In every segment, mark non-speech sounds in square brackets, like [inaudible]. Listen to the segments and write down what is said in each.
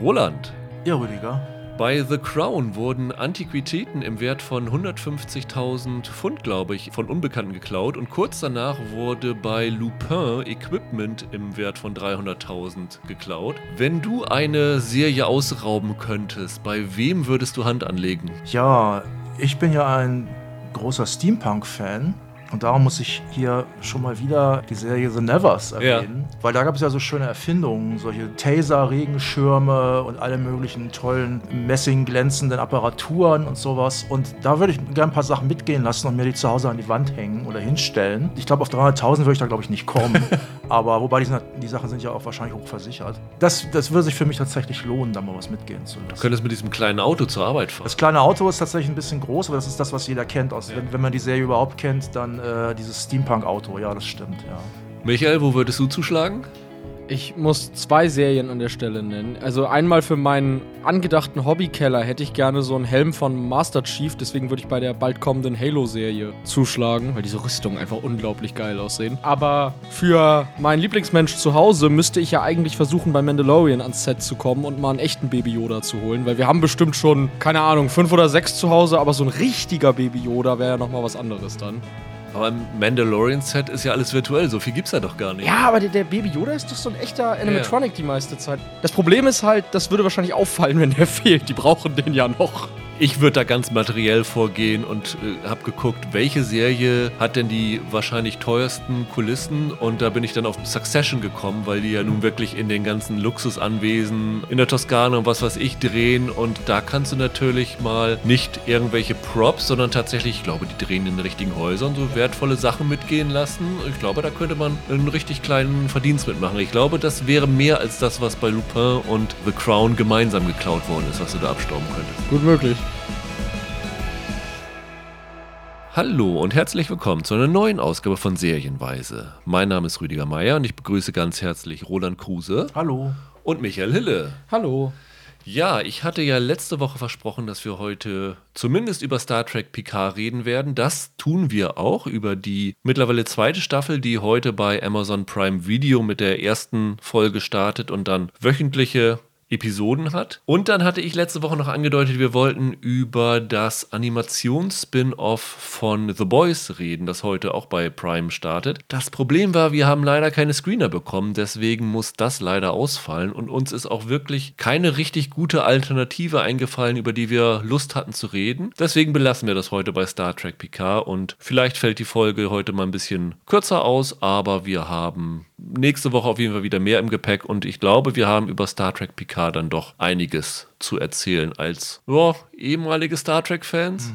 Roland. Ja, Rüdiger. Bei The Crown wurden Antiquitäten im Wert von 150.000 Pfund, glaube ich, von Unbekannten geklaut und kurz danach wurde bei Lupin Equipment im Wert von 300.000 geklaut. Wenn du eine Serie ausrauben könntest, bei wem würdest du Hand anlegen? Ja, ich bin ja ein großer Steampunk-Fan und darum muss ich hier schon mal wieder die Serie The Nevers erwähnen. Ja. Weil da gab es ja so schöne Erfindungen, solche Taser-Regenschirme und alle möglichen tollen Messing-glänzenden Apparaturen und sowas. Und da würde ich gerne ein paar Sachen mitgehen lassen und mir die zu Hause an die Wand hängen oder hinstellen. Ich glaube, auf 300.000 würde ich da, glaube ich, nicht kommen. [laughs] Aber wobei die, die, Sachen sind ja auch wahrscheinlich hoch versichert. Das, das würde sich für mich tatsächlich lohnen, da mal was mitgehen zu lassen. Du könntest mit diesem kleinen Auto zur Arbeit fahren. Das kleine Auto ist tatsächlich ein bisschen groß, aber das ist das, was jeder kennt. Also, ja. wenn, wenn man die Serie überhaupt kennt, dann äh, dieses Steampunk-Auto, ja, das stimmt, ja. Michael, wo würdest du zuschlagen? Ich muss zwei Serien an der Stelle nennen. Also einmal für meinen angedachten Hobbykeller hätte ich gerne so einen Helm von Master Chief, deswegen würde ich bei der bald kommenden Halo-Serie zuschlagen, weil diese Rüstungen einfach unglaublich geil aussehen. Aber für meinen Lieblingsmensch zu Hause müsste ich ja eigentlich versuchen, bei Mandalorian ans Set zu kommen und mal einen echten Baby Yoda zu holen, weil wir haben bestimmt schon, keine Ahnung, fünf oder sechs zu Hause, aber so ein richtiger Baby Yoda wäre ja nochmal was anderes dann. Aber im Mandalorian-Set ist ja alles virtuell, so viel gibt's da doch gar nicht. Ja, aber der, der Baby Yoda ist doch so ein echter Animatronic ja. die meiste Zeit. Das Problem ist halt, das würde wahrscheinlich auffallen, wenn der [laughs] fehlt. Die brauchen den ja noch. Ich würde da ganz materiell vorgehen und äh, habe geguckt, welche Serie hat denn die wahrscheinlich teuersten Kulissen und da bin ich dann auf Succession gekommen, weil die ja nun wirklich in den ganzen Luxusanwesen in der Toskana und was weiß ich drehen und da kannst du natürlich mal nicht irgendwelche Props, sondern tatsächlich, ich glaube, die drehen in den richtigen Häusern so wertvolle Sachen mitgehen lassen. Ich glaube, da könnte man einen richtig kleinen Verdienst mitmachen. Ich glaube, das wäre mehr als das, was bei Lupin und The Crown gemeinsam geklaut worden ist, was du da abstauben könntest. Gut möglich. Hallo und herzlich willkommen zu einer neuen Ausgabe von Serienweise. Mein Name ist Rüdiger Meier und ich begrüße ganz herzlich Roland Kruse. Hallo. Und Michael Hille. Hallo. Ja, ich hatte ja letzte Woche versprochen, dass wir heute zumindest über Star Trek Picard reden werden. Das tun wir auch über die mittlerweile zweite Staffel, die heute bei Amazon Prime Video mit der ersten Folge startet und dann wöchentliche Episoden hat. Und dann hatte ich letzte Woche noch angedeutet, wir wollten über das Animations-Spin-Off von The Boys reden, das heute auch bei Prime startet. Das Problem war, wir haben leider keine Screener bekommen, deswegen muss das leider ausfallen und uns ist auch wirklich keine richtig gute Alternative eingefallen, über die wir Lust hatten zu reden. Deswegen belassen wir das heute bei Star Trek Picard und vielleicht fällt die Folge heute mal ein bisschen kürzer aus, aber wir haben nächste Woche auf jeden Fall wieder mehr im Gepäck und ich glaube, wir haben über Star Trek Picard dann doch einiges zu erzählen als ja, ehemalige Star Trek-Fans.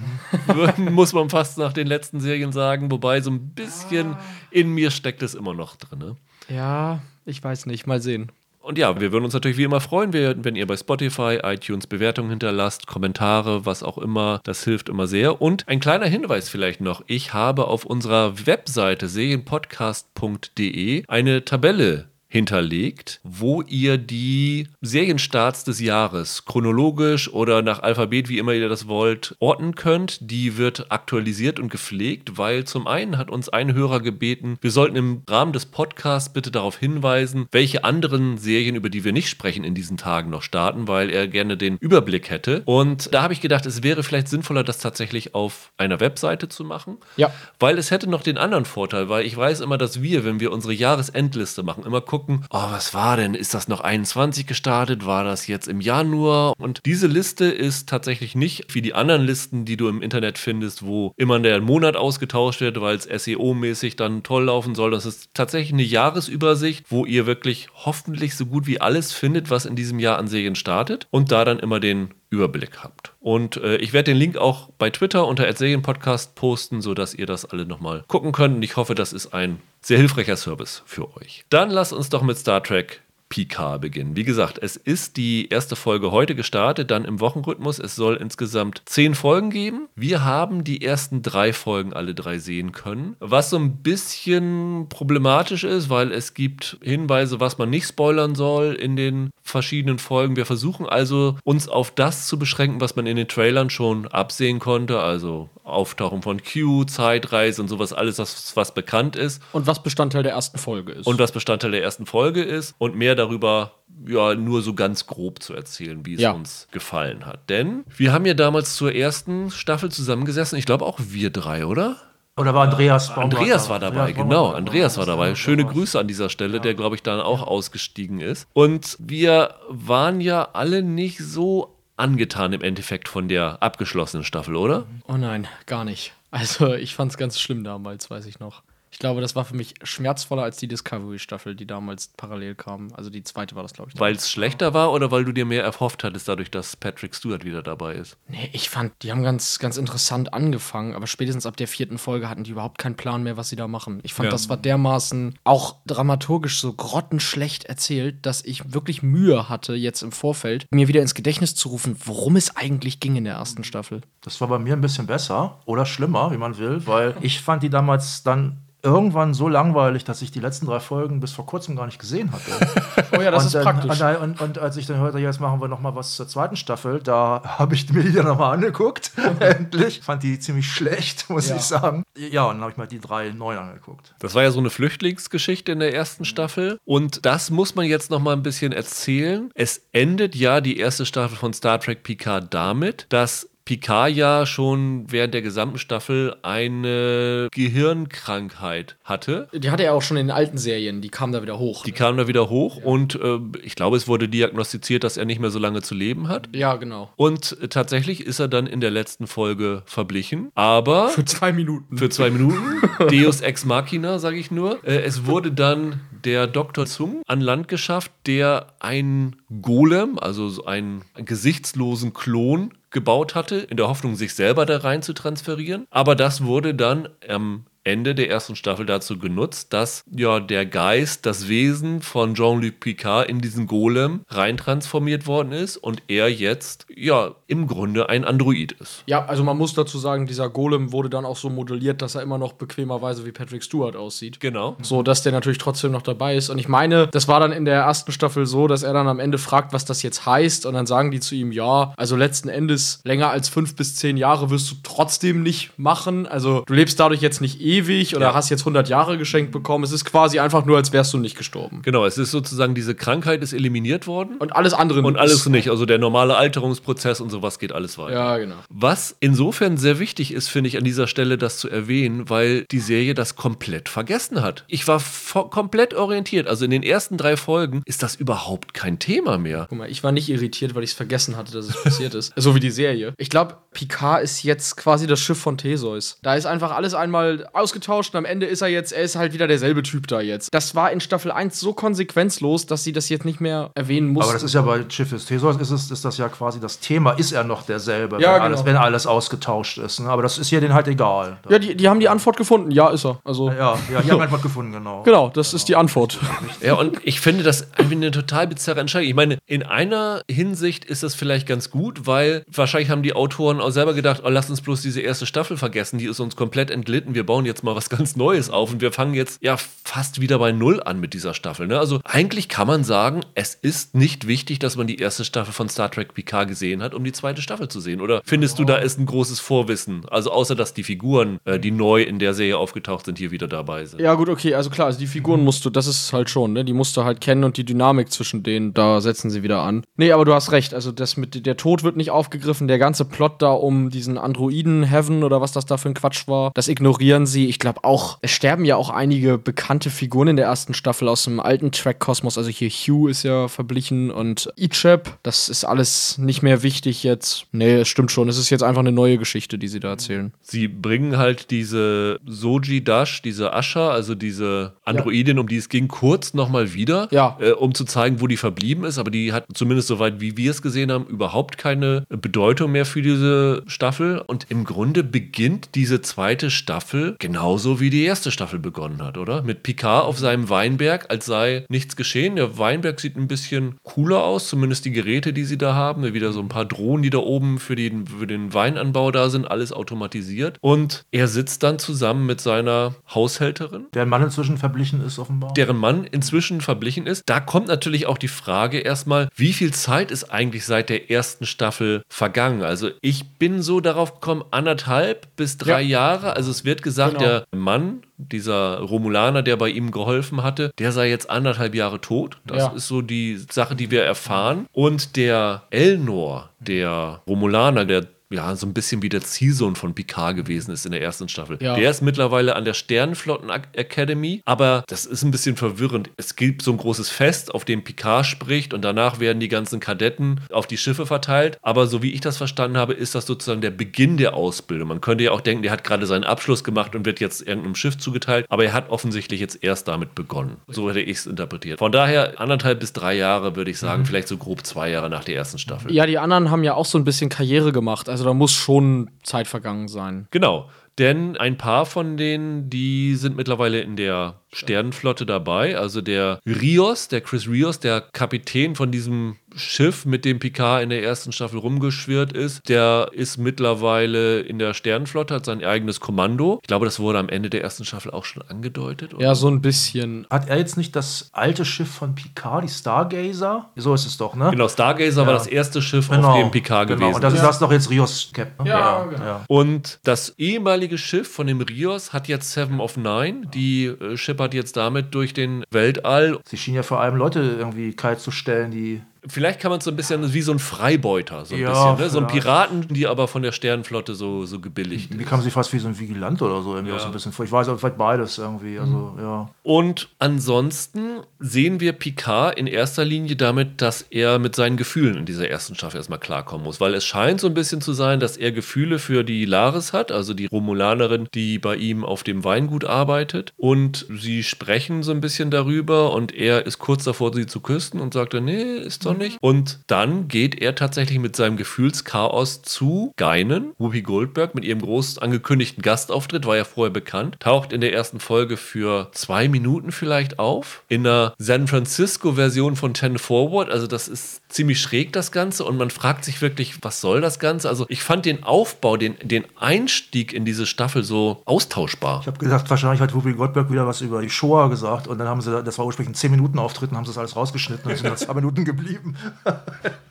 Mhm. [laughs] Muss man fast nach den letzten Serien sagen, wobei so ein bisschen ah. in mir steckt es immer noch drin. Ne? Ja, ich weiß nicht, mal sehen. Und ja, wir würden uns natürlich wie immer freuen, wenn ihr bei Spotify, iTunes Bewertungen hinterlasst, Kommentare, was auch immer. Das hilft immer sehr. Und ein kleiner Hinweis vielleicht noch. Ich habe auf unserer Webseite serienpodcast.de eine Tabelle hinterlegt, wo ihr die Serienstarts des Jahres chronologisch oder nach Alphabet, wie immer ihr das wollt, orten könnt. Die wird aktualisiert und gepflegt, weil zum einen hat uns ein Hörer gebeten, wir sollten im Rahmen des Podcasts bitte darauf hinweisen, welche anderen Serien, über die wir nicht sprechen, in diesen Tagen noch starten, weil er gerne den Überblick hätte. Und da habe ich gedacht, es wäre vielleicht sinnvoller, das tatsächlich auf einer Webseite zu machen. Ja. Weil es hätte noch den anderen Vorteil, weil ich weiß immer, dass wir, wenn wir unsere Jahresendliste machen, immer gucken, gucken, oh, was war denn? Ist das noch 21 gestartet? War das jetzt im Januar? Und diese Liste ist tatsächlich nicht wie die anderen Listen, die du im Internet findest, wo immer der Monat ausgetauscht wird, weil es SEO-mäßig dann toll laufen soll. Das ist tatsächlich eine Jahresübersicht, wo ihr wirklich hoffentlich so gut wie alles findet, was in diesem Jahr an Serien startet und da dann immer den Überblick habt. Und äh, ich werde den Link auch bei Twitter unter Serienpodcast posten, sodass ihr das alle nochmal gucken könnt. Und ich hoffe, das ist ein sehr hilfreicher Service für euch. Dann lasst uns doch mit Star Trek Picard beginnen. Wie gesagt, es ist die erste Folge heute gestartet, dann im Wochenrhythmus. Es soll insgesamt zehn Folgen geben. Wir haben die ersten drei Folgen alle drei sehen können. Was so ein bisschen problematisch ist, weil es gibt Hinweise, was man nicht spoilern soll in den verschiedenen Folgen. Wir versuchen also, uns auf das zu beschränken, was man in den Trailern schon absehen konnte. Also Auftauchen von Q, Zeitreise und sowas, alles, was, was bekannt ist. Und was Bestandteil der ersten Folge ist. Und was Bestandteil der ersten Folge ist. Und mehr darüber ja nur so ganz grob zu erzählen, wie es Ja. uns gefallen hat. Denn wir haben ja damals zur ersten Staffel zusammengesessen. Ich glaube auch wir drei, oder? Oder war Andreas Baumgartner? Andreas war dabei, Andreas genau. Andreas war dabei. Schöne Grüße an dieser Stelle, der, glaube ich, dann auch ausgestiegen ist. Und wir waren ja alle nicht so angetan im Endeffekt von der abgeschlossenen Staffel, oder? Oh nein, gar nicht. Also ich fand es ganz schlimm damals, weiß ich noch. Ich glaube, das war für mich schmerzvoller als die Discovery-Staffel, die damals parallel kam. Also die zweite war das, glaube ich. Weil es schlechter war oder weil du dir mehr erhofft hattest, dadurch, dass Patrick Stewart wieder dabei ist? Nee, ich fand, die haben ganz, ganz interessant angefangen, aber spätestens ab der vierten Folge hatten die überhaupt keinen Plan mehr, was sie da machen. Ich fand, Ja. das war dermaßen auch dramaturgisch so grottenschlecht erzählt, dass ich wirklich Mühe hatte, jetzt im Vorfeld, mir wieder ins Gedächtnis zu rufen, worum es eigentlich ging in der ersten Staffel. Das war bei mir ein bisschen besser oder schlimmer, wie man will, weil ich fand die damals dann irgendwann so langweilig, dass ich die letzten drei Folgen bis vor kurzem gar nicht gesehen hatte. [laughs] Oh ja, das und, ist dann- praktisch. Und, und, und als ich dann hörte, jetzt machen wir noch mal was zur zweiten Staffel, da habe ich mir die dann noch mal angeguckt. [laughs] Endlich. Fand die ziemlich schlecht, muss Ja. ich sagen. Ja, und dann habe ich mal die drei neu angeguckt. Das war ja so eine Flüchtlingsgeschichte in der ersten Staffel. Und das muss man jetzt noch mal ein bisschen erzählen. Es endet ja die erste Staffel von Star Trek Picard damit, dass Picard ja schon während der gesamten Staffel eine Gehirnkrankheit hatte. Die hatte er auch schon in den alten Serien, die kam da wieder hoch. Die kam da wieder hoch und äh, ich glaube, es wurde diagnostiziert, dass er nicht mehr so lange zu leben hat. ja, genau. Und äh, tatsächlich ist er dann in der letzten Folge verblichen. Aber Für zwei Minuten. für zwei Minuten. [laughs] Deus Ex Machina, sage ich nur. Äh, es wurde dann der Dr. Zung an Land geschafft, der einen Golem, also so einen gesichtslosen Klon gebaut hatte, in der Hoffnung, sich selber da rein zu transferieren. Aber das wurde dann am Ende der ersten Staffel dazu genutzt, dass ja der Geist, das Wesen von Jean-Luc Picard in diesen Golem reintransformiert worden ist und er jetzt ja im Grunde ein Android ist. Ja, also man muss dazu sagen, dieser Golem wurde dann auch so modelliert, dass er immer noch bequemerweise wie Patrick Stewart aussieht. Genau. So, dass der natürlich trotzdem noch dabei ist. Und ich meine, das war dann in der ersten Staffel so, dass er dann am Ende fragt, was das jetzt heißt. Und dann sagen die zu ihm, ja, also letzten Endes länger als fünf bis zehn Jahre wirst du trotzdem nicht machen. Also du lebst dadurch jetzt nicht ewig oder Ja. hast jetzt 100 Jahre geschenkt bekommen. Es ist quasi einfach nur, als wärst du nicht gestorben. Genau, es ist sozusagen diese Krankheit ist eliminiert worden Und alles andere und alles nicht. Also der normale Alterungsprozess und sowas geht alles weiter. Ja, genau. Was insofern sehr wichtig ist, finde ich an dieser Stelle das zu erwähnen, weil die Serie das komplett vergessen hat. Ich war komplett orientiert. Also in den ersten drei Folgen ist das überhaupt kein Thema mehr. Guck mal, ich war nicht irritiert, weil ich es vergessen hatte, dass es passiert ist. [laughs] So wie die Serie. Ich glaube, Picard ist jetzt quasi das Schiff von Theseus. Da ist einfach alles einmal ausgetauscht und am Ende ist er jetzt, er ist halt wieder derselbe Typ da jetzt. Das war in Staffel 1 so konsequenzlos, dass sie das jetzt nicht mehr erwähnen mussten. Aber das ist ja bei Schiff des Theseus ist, es, ist das ja quasi das Thema, ist er noch derselbe, Ja, wenn, genau. alles, wenn alles ausgetauscht ist. Ne? Aber das ist hier denen halt egal. ja, die, die haben die Antwort gefunden. Ja, ist er. Also, ja, ja, die haben [laughs] halt was gefunden, genau. genau, das ist die Antwort. Ja, und ich finde das irgendwie eine total bizarre Entscheidung. Ich meine, in einer Hinsicht ist das vielleicht ganz gut, weil wahrscheinlich haben die Autoren auch selber gedacht, oh, lass uns bloß diese erste Staffel vergessen, die ist uns komplett entglitten. Wir bauen jetzt mal was ganz Neues auf und wir fangen jetzt ja fast wieder bei Null an mit dieser Staffel. Ne? Also eigentlich kann man sagen, es ist nicht wichtig, dass man die erste Staffel von Star Trek Picard gesehen hat, um die zweite Staffel zu sehen. Oder findest du, da ist ein großes Vorwissen? Also außer, dass die Figuren, äh, die neu in der Serie aufgetaucht sind, hier wieder dabei sind. Ja, gut, okay, also klar, also die Figuren musst du, das ist halt schon, ne? Die musst du halt kennen und die Dynamik zwischen denen, da setzen sie wieder an. Nee, aber du hast recht, also das mit der Tod wird nicht aufgegriffen, der ganze Plot da um diesen Androiden Heaven oder was das da für ein Quatsch war, das ignorieren sie. Ich glaube auch, es sterben ja auch einige bekannte Figuren in der ersten Staffel aus dem alten Track-Kosmos, also hier Hugh ist ja verblichen und Ichab, das ist alles nicht mehr wichtig jetzt. Nee, es stimmt schon, es ist jetzt einfach eine neue Geschichte, die sie da erzählen. Sie bringen halt diese Soji Dash, diese Asha, also diese Androidin, um die es ging, kurz nochmal wieder, Ja. äh, um zu zeigen, wo die verblieben ist. Aber die hat zumindest soweit, wie wir es gesehen haben, überhaupt keine Bedeutung mehr für diese Staffel. Und im Grunde beginnt diese zweite Staffel genauso wie die erste Staffel begonnen hat, oder? Mit Picard auf seinem Weinberg, als sei nichts geschehen. Der Weinberg sieht ein bisschen cooler aus, zumindest die Geräte, die sie da haben. Wieder so ein paar Drohnen, die da oben für den, für den Weinanbau da sind, alles automatisiert. Und er sitzt dann zusammen mit seiner Haushälterin Der Mann inzwischen verblichen ist offenbar. deren Mann inzwischen verblichen ist. Da kommt natürlich auch die Frage erstmal, wie viel Zeit ist eigentlich seit der ersten Staffel vergangen? Also ich bin so darauf gekommen, anderthalb bis drei Jahre. Also es wird gesagt, genau. der Mann, dieser Romulaner, der bei ihm geholfen hatte, der sei jetzt anderthalb Jahre tot. Das ja. ist so die Sache, die wir erfahren. Und der Elnor, der Romulaner, der ja, so ein bisschen wie der Zielsohn von Picard gewesen ist in der ersten Staffel. Ja. Der ist mittlerweile an der Sternenflotten Academy, aber das ist ein bisschen verwirrend. Es gibt so ein großes Fest, auf dem Picard spricht und danach werden die ganzen Kadetten auf die Schiffe verteilt. Aber so wie ich das verstanden habe, ist das sozusagen der Beginn der Ausbildung. Man könnte ja auch denken, der hat gerade seinen Abschluss gemacht und wird jetzt irgendeinem Schiff zugeteilt, aber er hat offensichtlich jetzt erst damit begonnen. So hätte ich es interpretiert. Von daher anderthalb bis drei Jahre, würde ich sagen, mhm. vielleicht so grob zwei Jahre nach der ersten Staffel. Ja, die anderen haben ja auch so ein bisschen Karriere gemacht. Also da muss schon Zeit vergangen sein. Genau. Denn ein paar von denen, die sind mittlerweile in der Sternenflotte dabei. Also der Rios, der Chris Rios, der Kapitän von diesem Schiff, mit dem Picard in der ersten Staffel rumgeschwirrt ist, der ist mittlerweile in der Sternenflotte, hat sein eigenes Kommando. Ich glaube, das wurde am Ende der ersten Staffel auch schon angedeutet. Oder? Ja, so ein bisschen. Hat er jetzt nicht das alte Schiff von Picard, die Stargazer? So ist es doch, ne? Genau, Stargazer ja. war das erste Schiff, genau. auf dem Picard genau. gewesen Und das ist das doch jetzt Rios Cap. Ne? Ja, ja, genau. Ja. Und das ehemalige Schiff von dem Rios hat jetzt Seven of Nine. Die äh, schippert jetzt damit durch den Weltall. Sie schienen ja vor allem Leute irgendwie kalt zu stellen, die Vielleicht kann man es so ein bisschen wie so ein Freibeuter, so ein ja, bisschen, ne? So ein Piraten, die aber von der Sternenflotte so, so gebilligt. Die kam sie fast wie so ein Vigilant oder so irgendwie ja. auch so ein bisschen vor. Ich weiß auch vielleicht beides irgendwie. Also, mhm. ja. Und ansonsten sehen wir Picard in erster Linie damit, dass er mit seinen Gefühlen in dieser ersten Staffel erstmal klarkommen muss. Weil es scheint so ein bisschen zu sein, dass er Gefühle für die Laris hat, also die Romulanerin, die bei ihm auf dem Weingut arbeitet. Und sie sprechen so ein bisschen darüber und er ist kurz davor, sie zu küssen und sagt dann, nee, ist doch nicht. Und dann geht er tatsächlich mit seinem Gefühlschaos zu Geinen. Whoopi Goldberg mit ihrem groß angekündigten Gastauftritt, war ja vorher bekannt, taucht in der ersten Folge für zwei Minuten vielleicht auf. In der San Francisco-Version von Ten Forward. Also das ist ziemlich schräg, das Ganze. Und man fragt sich wirklich, was soll das Ganze? Also ich fand den Aufbau, den, den Einstieg in diese Staffel so austauschbar. Ich habe gesagt, wahrscheinlich hat Whoopi Goldberg wieder was über die Shoah gesagt. Und dann haben sie, das war ursprünglich ein 10 Minuten Auftritt, und haben sie das alles rausgeschnitten und sind [laughs] dann zwei Minuten geblieben geblieben.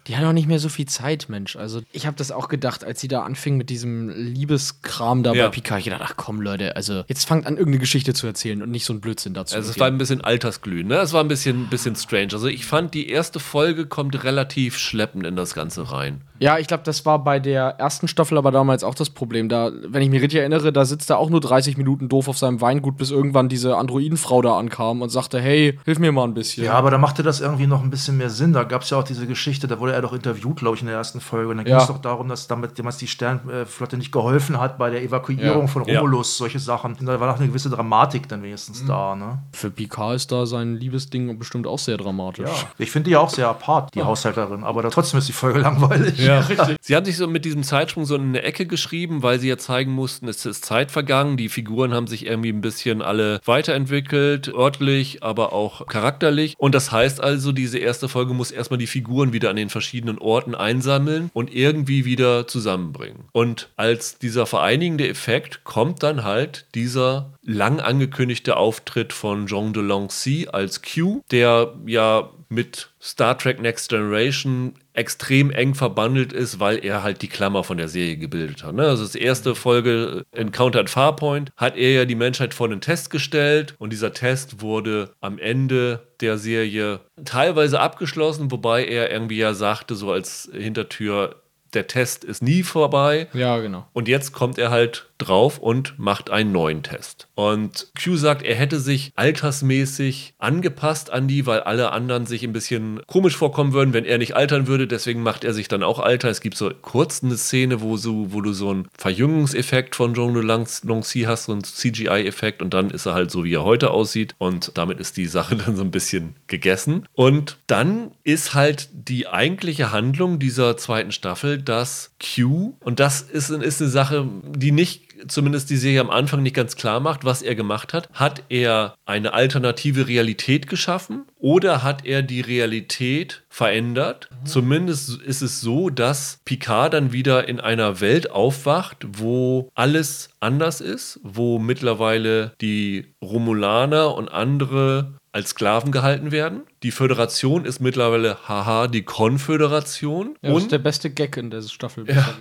Die hat auch nicht mehr so viel Zeit, Mensch. Also ich habe das auch gedacht, als sie da anfing mit diesem Liebeskram da ja. bei Picard. Ich dachte, ach komm, Leute, also jetzt fangt an, irgendeine Geschichte zu erzählen und nicht so ein Blödsinn dazu. Also es war ein bisschen Altersglühen, ne? Es war ein bisschen, bisschen strange. Also ich fand, die erste Folge kommt relativ schleppend in das Ganze rein. Ja, ich glaube, das war bei der ersten Staffel aber damals auch das Problem. Da, wenn ich mich richtig erinnere, da sitzt er auch nur 30 Minuten doof auf seinem Weingut, bis irgendwann diese Androidenfrau da ankam und sagte, hey, hilf mir mal ein bisschen. Ja, aber da machte das irgendwie noch ein bisschen mehr Sinn. Da gab es ja auch diese Geschichte, da wurde er doch interviewt, glaube ich, in der ersten Folge. Und dann ging es doch darum, dass damit damals die Sternflotte nicht geholfen hat bei der Evakuierung ja. von Romulus, ja. solche Sachen. Und da war noch eine gewisse Dramatik dann wenigstens mhm. da. Ne? Für Picard ist da sein Liebesding bestimmt auch sehr dramatisch. Ja. Ich finde die ja auch sehr apart, die Haushälterin. Aber da trotzdem ist die Folge [laughs] langweilig. Ja, [laughs] richtig. Sie hat sich so mit diesem Zeitsprung so in eine Ecke geschrieben, weil sie ja zeigen mussten, es ist Zeit vergangen. Die Figuren haben sich irgendwie ein bisschen alle weiterentwickelt, örtlich, aber auch charakterlich. Und das heißt also, diese erste Folge muss erstmal die Figuren wieder an den verschiedenen Orten einsammeln und irgendwie wieder zusammenbringen. Und als dieser vereinigende Effekt kommt dann halt dieser lang angekündigte Auftritt von Jean de Lancy als Q, der ja mit Star Trek Next Generation extrem eng verbandelt ist, weil er halt die Klammer von der Serie gebildet hat. Ne? Also das erste Folge Encounter at Farpoint hat er ja die Menschheit vor einen Test gestellt und dieser Test wurde am Ende der Serie teilweise abgeschlossen, wobei er irgendwie ja sagte, so als Hintertür, der Test ist nie vorbei. Ja, genau. Und jetzt kommt er halt drauf und macht einen neuen Test. Und Q sagt, er hätte sich altersmäßig angepasst an die, weil alle anderen sich ein bisschen komisch vorkommen würden, wenn er nicht altern würde. Deswegen macht er sich dann auch alter. Es gibt so kurz eine Szene, wo, so, wo du so einen Verjüngungseffekt von de Lancy hast, so einen CGI-Effekt und dann ist er halt so, wie er heute aussieht. Und damit ist die Sache [laughs] dann so ein bisschen gegessen. Und dann ist halt die eigentliche Handlung dieser zweiten Staffel, dass Q, und das ist, ist eine Sache, die nicht zumindest die Serie am Anfang nicht ganz klar macht, was er gemacht hat. Hat er eine alternative Realität geschaffen oder hat er die Realität verändert? Mhm. Zumindest ist es so, dass Picard dann wieder in einer Welt aufwacht, wo alles anders ist, wo mittlerweile die Romulaner und andere als Sklaven gehalten werden. Die Föderation ist mittlerweile, haha, die Konföderation. Ja, das ist der beste Gag in der Staffel ja. gewesen.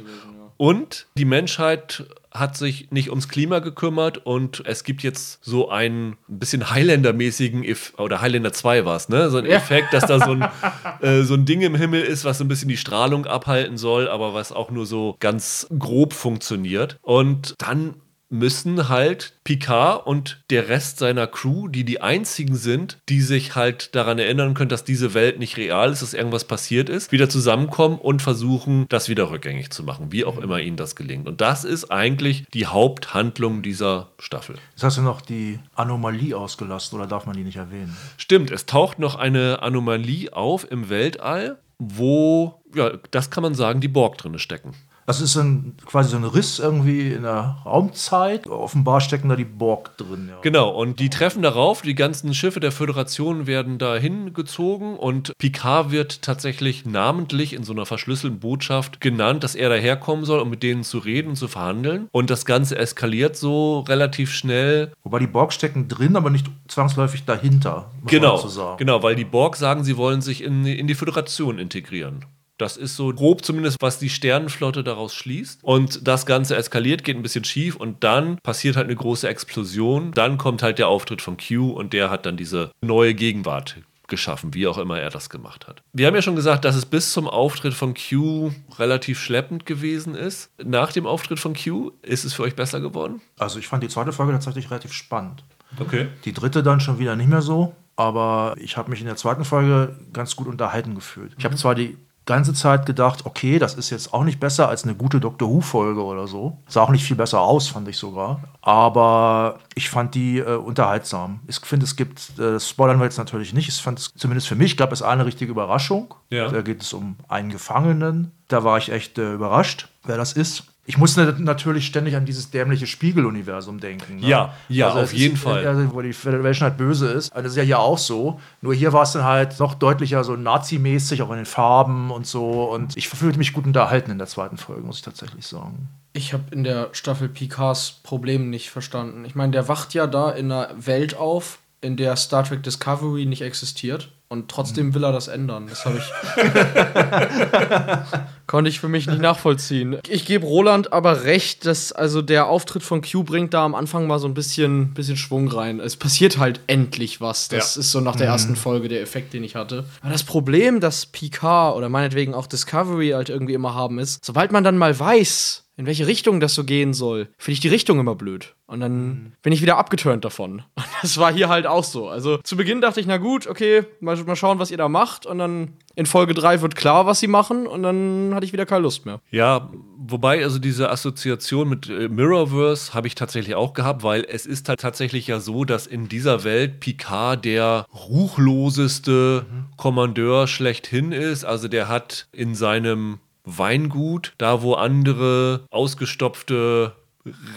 Und die Menschheit hat sich nicht ums Klima gekümmert und es gibt jetzt so einen bisschen Highlander-mäßigen, oder Highlander 2 war es, ne? So ein ja. Effekt, dass da so ein, [laughs] äh, so ein Ding im Himmel ist, was so ein bisschen die Strahlung abhalten soll, aber was auch nur so ganz grob funktioniert. Und dann müssen halt Picard und der Rest seiner Crew, die die einzigen sind, die sich halt daran erinnern können, dass diese Welt nicht real ist, dass irgendwas passiert ist, wieder zusammenkommen und versuchen, das wieder rückgängig zu machen, wie auch immer ihnen das gelingt. Und das ist eigentlich die Haupthandlung dieser Staffel. Jetzt hast du noch die Anomalie ausgelassen oder darf man die nicht erwähnen? Stimmt, es taucht noch eine Anomalie auf im Weltall, wo, ja, das kann man sagen, die Borg drinne stecken. Das ist ein, quasi so ein Riss irgendwie in der Raumzeit. Offenbar stecken da die Borg drin. Ja. Genau, und die treffen darauf. Die ganzen Schiffe der Föderation werden dahin gezogen und Picard wird tatsächlich namentlich in so einer verschlüsselten Botschaft genannt, dass er daherkommen soll, um mit denen zu reden und zu verhandeln. Und das Ganze eskaliert so relativ schnell. Wobei die Borg stecken drin, aber nicht zwangsläufig dahinter. genau, genau, weil die Borg sagen, sie wollen sich in, in die Föderation integrieren. Das ist so grob zumindest, was die Sternenflotte daraus schließt. Und das Ganze eskaliert, geht ein bisschen schief und dann passiert halt eine große Explosion. Dann kommt halt der Auftritt von Q und der hat dann diese neue Gegenwart geschaffen, wie auch immer er das gemacht hat. Wir haben ja schon gesagt, dass es bis zum Auftritt von Q relativ schleppend gewesen ist. Nach dem Auftritt von Q ist es für euch besser geworden? Also ich fand die zweite Folge tatsächlich relativ spannend. Okay. Die dritte dann schon wieder nicht mehr so. Aber ich habe mich in der zweiten Folge ganz gut unterhalten gefühlt. Ich habe mhm. zwar die ganze Zeit gedacht, okay, das ist jetzt auch nicht besser als eine gute Doctor Who-Folge oder so. Sah auch nicht viel besser aus, fand ich sogar. Aber ich fand die äh, unterhaltsam. Ich finde, es gibt, äh, spoilern wir jetzt natürlich nicht, ich fand es, zumindest für mich gab es eine richtige Überraschung. Ja. Da geht es um einen Gefangenen. Da war ich echt äh, überrascht, wer das ist. Ich muss natürlich ständig an dieses dämliche Spiegeluniversum denken. Ne? Ja, ja, also auf jeden ist, Fall. Also, wo die Federation halt böse ist. Also das ist ja hier auch so. Nur hier war es dann halt noch deutlicher so Nazi-mäßig, auch in den Farben und so. Und ich fühlte mich gut unterhalten in der zweiten Folge, muss ich tatsächlich sagen. Ich habe in der Staffel Picards Problem nicht verstanden. Ich meine, der wacht ja da in einer Welt auf, in der Star Trek Discovery nicht existiert. Und trotzdem will er das ändern. Das habe ich. [laughs] konnte ich für mich nicht nachvollziehen. Ich gebe Roland aber recht, dass also der Auftritt von Q bringt da am Anfang mal so ein bisschen, bisschen Schwung rein. Es passiert halt endlich was. Das ja. ist so nach der mhm. ersten Folge der Effekt, den ich hatte. Aber das Problem, das Picard oder meinetwegen auch Discovery halt irgendwie immer haben, ist, sobald man dann mal weiß, in welche Richtung das so gehen soll, finde ich die Richtung immer blöd. Und dann mhm. bin ich wieder abgeturnt davon. [laughs] Und das war hier halt auch so. Also zu Beginn dachte ich, na gut, okay, mal, mal schauen, was ihr da macht. Und dann in Folge 3 wird klar, was sie machen. Und dann hatte ich wieder keine Lust mehr. Ja, wobei also diese Assoziation mit äh, Mirrorverse habe ich tatsächlich auch gehabt, weil es ist halt tatsächlich ja so, dass in dieser Welt Picard der ruchloseste mhm. Kommandeur schlechthin ist. Also der hat in seinem Weingut, da wo andere ausgestopfte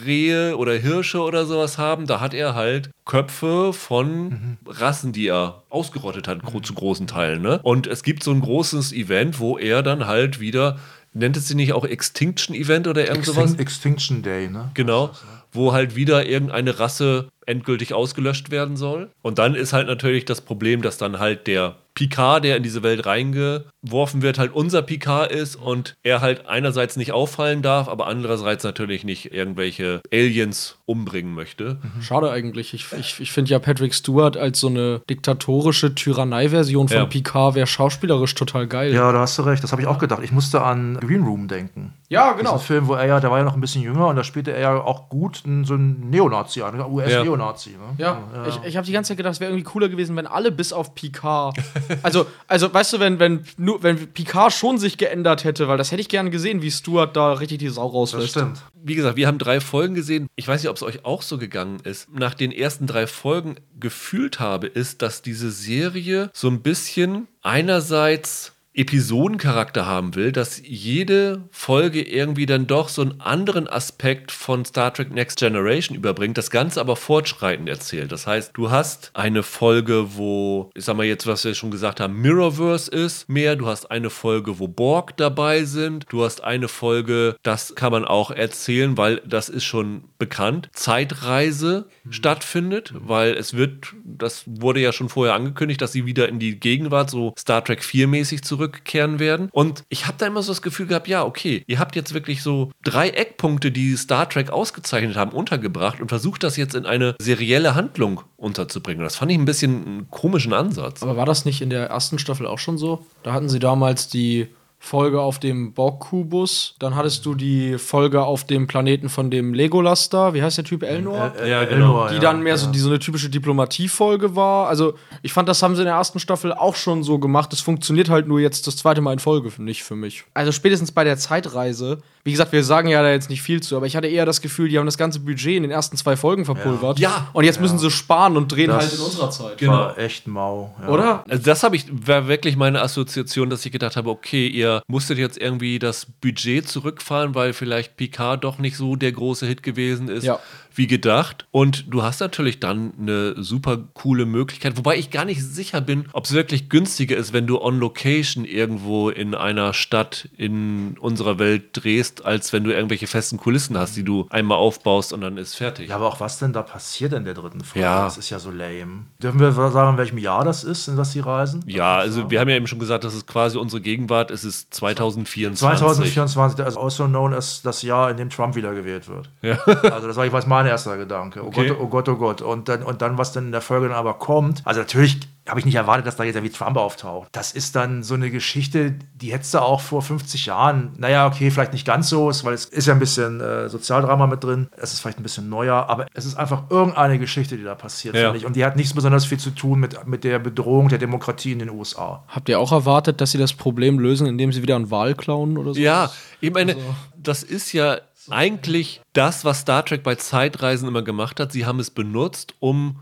Rehe oder Hirsche oder sowas haben, da hat er halt Köpfe von mhm. Rassen, die er ausgerottet hat, mhm. zu großen Teilen. Ne? Und es gibt so ein großes Event, wo er dann halt wieder, nennt es sich nicht auch Extinction Event oder irgend sowas? Extinction Day, ne? Genau, wo halt wieder irgendeine Rasse endgültig ausgelöscht werden soll. Und dann ist halt natürlich das Problem, dass dann halt der Picard, der in diese Welt reingeworfen wird, halt unser Picard ist und er halt einerseits nicht auffallen darf, aber andererseits natürlich nicht irgendwelche Aliens umbringen möchte. Mhm. Schade eigentlich. Ich, ich, ich finde ja Patrick Stewart als so eine diktatorische Tyrannei-Version von ja. Picard wäre schauspielerisch total geil. Ja, da hast du recht. Das habe ich auch gedacht. Ich musste an Green Room denken. Ja, genau. Diesen Film, wo er ja, der war ja noch ein bisschen jünger und da spielte er ja auch gut so ein Neonazi an, US-Neonazi. Ja. Ne? Ja, ja, ich, ich habe die ganze Zeit gedacht, es wäre irgendwie cooler gewesen, wenn alle bis auf Picard [laughs] also, also weißt du, wenn, wenn, nur, wenn Picard schon sich geändert hätte, weil das hätte ich gerne gesehen, wie Stuart da richtig die Sau rauslässt. Das stimmt. Wie gesagt, wir haben drei Folgen gesehen. Ich weiß nicht, ob es euch auch so gegangen ist. Nach den ersten drei Folgen gefühlt habe, ist, dass diese Serie so ein bisschen einerseits Episodencharakter haben will, dass jede Folge irgendwie dann doch so einen anderen Aspekt von Star Trek Next Generation überbringt, das Ganze aber fortschreitend erzählt. Das heißt, du hast eine Folge, wo, ich sag mal jetzt, was wir schon gesagt haben, Mirrorverse ist mehr, du hast eine Folge, wo Borg dabei sind, du hast eine Folge, das kann man auch erzählen, weil das ist schon bekannt, Zeitreise mhm. stattfindet, weil es wird, das wurde ja schon vorher angekündigt, dass sie wieder in die Gegenwart so Star Trek 4 mäßig zurück zurückkehren werden. Und ich habe da immer so das Gefühl gehabt, ja, okay, ihr habt jetzt wirklich so drei Eckpunkte, die Star Trek ausgezeichnet haben, untergebracht und versucht das jetzt in eine serielle Handlung unterzubringen. Das fand ich ein bisschen einen komischen Ansatz. Aber war das nicht in der ersten Staffel auch schon so? Da hatten sie damals die Folge auf dem Borg-Kubus. Dann hattest du die Folge auf dem Planeten von dem Legolas da. Wie heißt der Typ? Elnor? Äh, ja, genau. Die dann mehr ja. so, die, so eine typische Diplomatie-Folge war. Also, ich fand, das haben sie in der ersten Staffel auch schon so gemacht. Es funktioniert halt nur jetzt das zweite Mal in Folge nicht für mich. Also, spätestens bei der Zeitreise wie gesagt, wir sagen ja da jetzt nicht viel zu, aber ich hatte eher das Gefühl, die haben das ganze Budget in den ersten zwei Folgen verpulvert. Ja. Und jetzt müssen sie sparen und drehen das halt in unserer Zeit. Genau. War echt mau. Ja. Oder? Also das habe ich, war wirklich meine Assoziation, dass ich gedacht habe, okay, ihr musstet jetzt irgendwie das Budget zurückfahren, weil vielleicht Picard doch nicht so der große Hit gewesen ist. Ja wie gedacht. Und du hast natürlich dann eine super coole Möglichkeit, wobei ich gar nicht sicher bin, ob es wirklich günstiger ist, wenn du on Location irgendwo in einer Stadt in unserer Welt drehst, als wenn du irgendwelche festen Kulissen hast, die du einmal aufbaust und dann ist fertig. Ja, aber auch was denn da passiert in der dritten Folge? Ja. Das ist ja so lame. Dürfen wir sagen, in welchem Jahr das ist, in das sie reisen? Ja, also wir haben ja eben schon gesagt, das ist quasi unsere Gegenwart. Es ist 2024. 2024, also also known as das Jahr, in dem Trump wieder gewählt wird. Ja. Also das war ich weiß mein erster Gedanke. Oh okay. Gott, oh Gott, oh Gott. Und dann, und dann, was dann in der Folge dann aber kommt. Also natürlich habe ich nicht erwartet, dass da jetzt irgendwie Trump auftaucht. Das ist dann so eine Geschichte, die hättest du auch vor 50 Jahren, naja, okay, vielleicht nicht ganz so, weil es ist ja ein bisschen äh, Sozialdrama mit drin. Es ist vielleicht ein bisschen neuer, aber es ist einfach irgendeine Geschichte, die da passiert, ja. finde ich. Und die hat nichts besonders viel zu tun mit, mit der Bedrohung der Demokratie in den USA. Habt ihr auch erwartet, dass sie das Problem lösen, indem sie wieder einen Wahl klauen oder so? Ja, ich meine, also. das ist ja eigentlich das, was Star Trek bei Zeitreisen immer gemacht hat. Sie haben es benutzt, um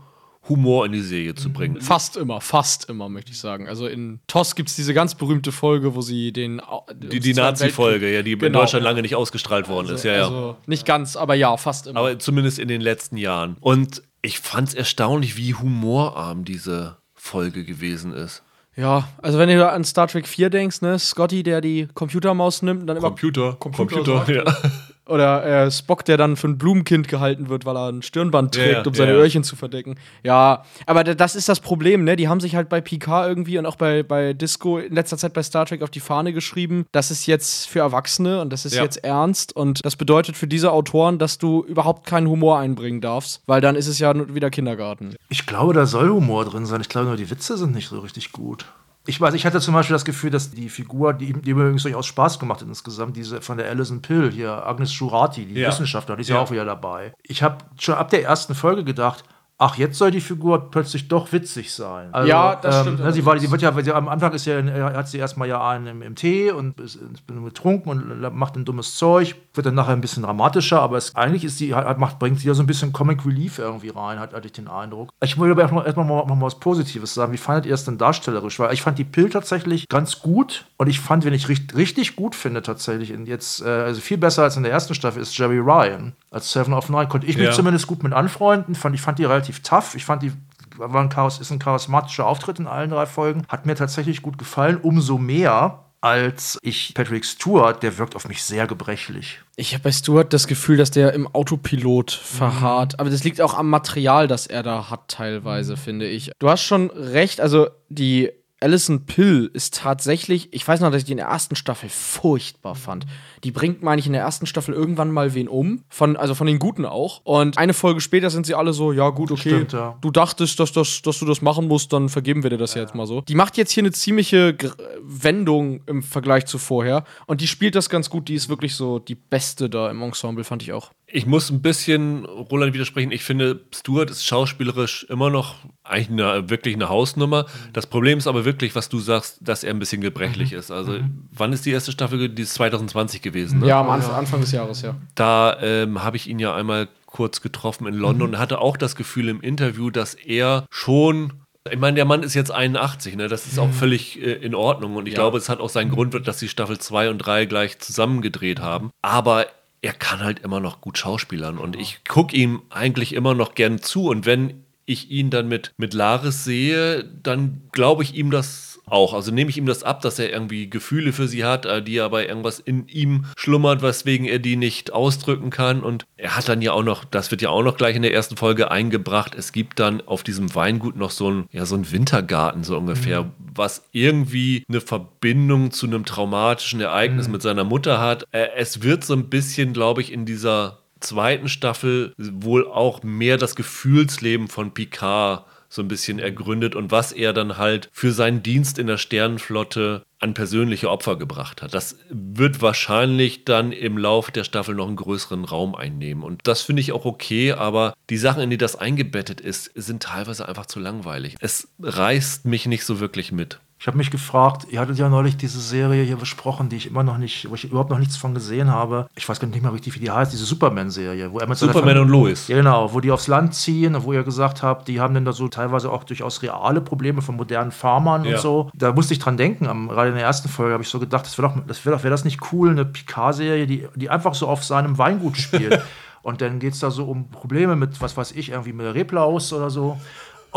Humor in die Serie zu bringen. Fast immer, fast immer, möchte ich sagen. Also in TOS gibt es diese ganz berühmte Folge, wo sie den. Die, die Nazi-Folge, ja, die genau. in Deutschland lange nicht ausgestrahlt worden also, ist, ja, ja. Also nicht ganz, aber ja, fast immer. Aber zumindest in den letzten Jahren. Und ich fand es erstaunlich, wie humorarm diese Folge gewesen ist. Ja, also wenn du an Star Trek 4 denkst, ne, Scotty, der die Computermaus nimmt und dann immer Computer, Computer, Computer ja. [laughs] Oder äh, Spock, der dann für ein Blumenkind gehalten wird, weil er ein Stirnband trägt, ja, um seine ja. Öhrchen zu verdecken. Ja, aber das ist das Problem, ne? Die haben sich halt bei Picard irgendwie und auch bei, bei Disco in letzter Zeit bei Star Trek auf die Fahne geschrieben, das ist jetzt für Erwachsene und das ist ja. jetzt ernst. Und das bedeutet für diese Autoren, dass du überhaupt keinen Humor einbringen darfst, weil dann ist es ja wieder Kindergarten. Ich glaube, da soll Humor drin sein. Ich glaube nur, die Witze sind nicht so richtig gut. Ich weiß, ich hatte zum Beispiel das Gefühl, dass die Figur, die, die mir übrigens durchaus Spaß gemacht hat insgesamt, diese von der Alison Pill hier, Agnes Jurati, die ja. Wissenschaftlerin, die ist ja. ja auch wieder dabei. Ich habe schon ab der ersten Folge gedacht, ach, jetzt soll die Figur plötzlich doch witzig sein. Also, ja, das ähm, stimmt. Ne, sie, war, sie wird ja, sie, am Anfang ist ja, hat sie erstmal ja einen im, im Tee und ist, ist betrunken und macht ein dummes Zeug, wird dann nachher ein bisschen dramatischer, aber es, eigentlich ist sie, hat, macht, bringt sie ja so ein bisschen Comic Relief irgendwie rein, hat, hatte ich den Eindruck. Ich wollte aber erstmal, erstmal mal, mal, was Positives sagen. Wie fandet ihr es denn darstellerisch? Weil ich fand die Pill tatsächlich ganz gut und ich fand, wenn ich richtig, richtig gut finde, tatsächlich, jetzt, äh, also viel besser als in der ersten Staffel, ist Jerry Ryan als Seven of Nine. Konnte ich mich ja. zumindest gut mit anfreunden, fand, ich fand die relativ tough. Ich fand die war ein Chaos, ist ein charismatischer Auftritt in allen drei Folgen. Hat mir tatsächlich gut gefallen. Umso mehr, als ich Patrick Stewart, der wirkt auf mich sehr gebrechlich. Ich habe bei Stewart das Gefühl, dass der im Autopilot verharrt. Mhm. Aber das liegt auch am Material, das er da hat, teilweise, mhm. finde ich. Du hast schon recht, also die Alison Pill ist tatsächlich, ich weiß noch, dass ich die in der ersten Staffel furchtbar fand. Die bringt, meine ich, in der ersten Staffel irgendwann mal wen um. Von, also von den Guten auch. Und eine Folge später sind sie alle so, ja gut, okay, Stimmt, ja. du dachtest, dass, dass, dass du das machen musst, dann vergeben wir dir das ja. jetzt mal so. Die macht jetzt hier eine ziemliche Gr Wendung im Vergleich zu vorher. Und die spielt das ganz gut. Die ist wirklich so die Beste da im Ensemble, fand ich auch. Ich muss ein bisschen Roland widersprechen. Ich finde, Stuart ist schauspielerisch immer noch eigentlich eine, wirklich eine Hausnummer. Das Problem ist aber wirklich, was du sagst, dass er ein bisschen gebrechlich mhm. ist. Also, mhm. wann ist die erste Staffel? Die ist 2020 gewesen. Ne? Ja, am Anfang, Anfang des Jahres, ja. Da ähm, habe ich ihn ja einmal kurz getroffen in London mhm. und hatte auch das Gefühl im Interview, dass er schon ich meine, der Mann ist jetzt 81, ne? Das ist auch mhm. völlig äh, in Ordnung. Und ich ja. glaube, es hat auch seinen Grund, dass die Staffel 2 und 3 gleich zusammengedreht haben. Aber er kann halt immer noch gut schauspielern und ich gucke ihm eigentlich immer noch gern zu und wenn ich ihn dann mit, mit Laris sehe, dann glaube ich ihm das auch. Also nehme ich ihm das ab, dass er irgendwie Gefühle für sie hat, äh, die aber irgendwas in ihm schlummert, weswegen er die nicht ausdrücken kann. Und er hat dann ja auch noch, das wird ja auch noch gleich in der ersten Folge eingebracht, es gibt dann auf diesem Weingut noch so ein, ja, so ein Wintergarten so ungefähr, mhm. was irgendwie eine Verbindung zu einem traumatischen Ereignis mhm. mit seiner Mutter hat. Äh, es wird so ein bisschen, glaube ich, in dieser zweiten Staffel wohl auch mehr das Gefühlsleben von Picard so ein bisschen ergründet und was er dann halt für seinen Dienst in der Sternenflotte an persönliche Opfer gebracht hat. Das wird wahrscheinlich dann im Laufe der Staffel noch einen größeren Raum einnehmen. Und das finde ich auch okay, aber die Sachen, in die das eingebettet ist, sind teilweise einfach zu langweilig. Es reißt mich nicht so wirklich mit. Ich habe mich gefragt, ihr hattet ja neulich diese Serie hier besprochen, die ich immer noch nicht, wo ich überhaupt noch nichts von gesehen habe. Ich weiß gar nicht mehr richtig, wie die heißt, diese Superman-Serie, wo er mit Superman und Lois. Ja, genau, wo die aufs Land ziehen, wo ihr gesagt habt, die haben dann da so teilweise auch durchaus reale Probleme von modernen Farmern ja. und so. Da musste ich dran denken, am, gerade in der ersten Folge habe ich so gedacht, das wäre doch, das wäre doch, wäre das nicht cool, eine Picard-Serie, die, die einfach so auf seinem Weingut spielt. [laughs] Und dann geht es da so um Probleme mit, was weiß ich, irgendwie mit der Replaus oder so.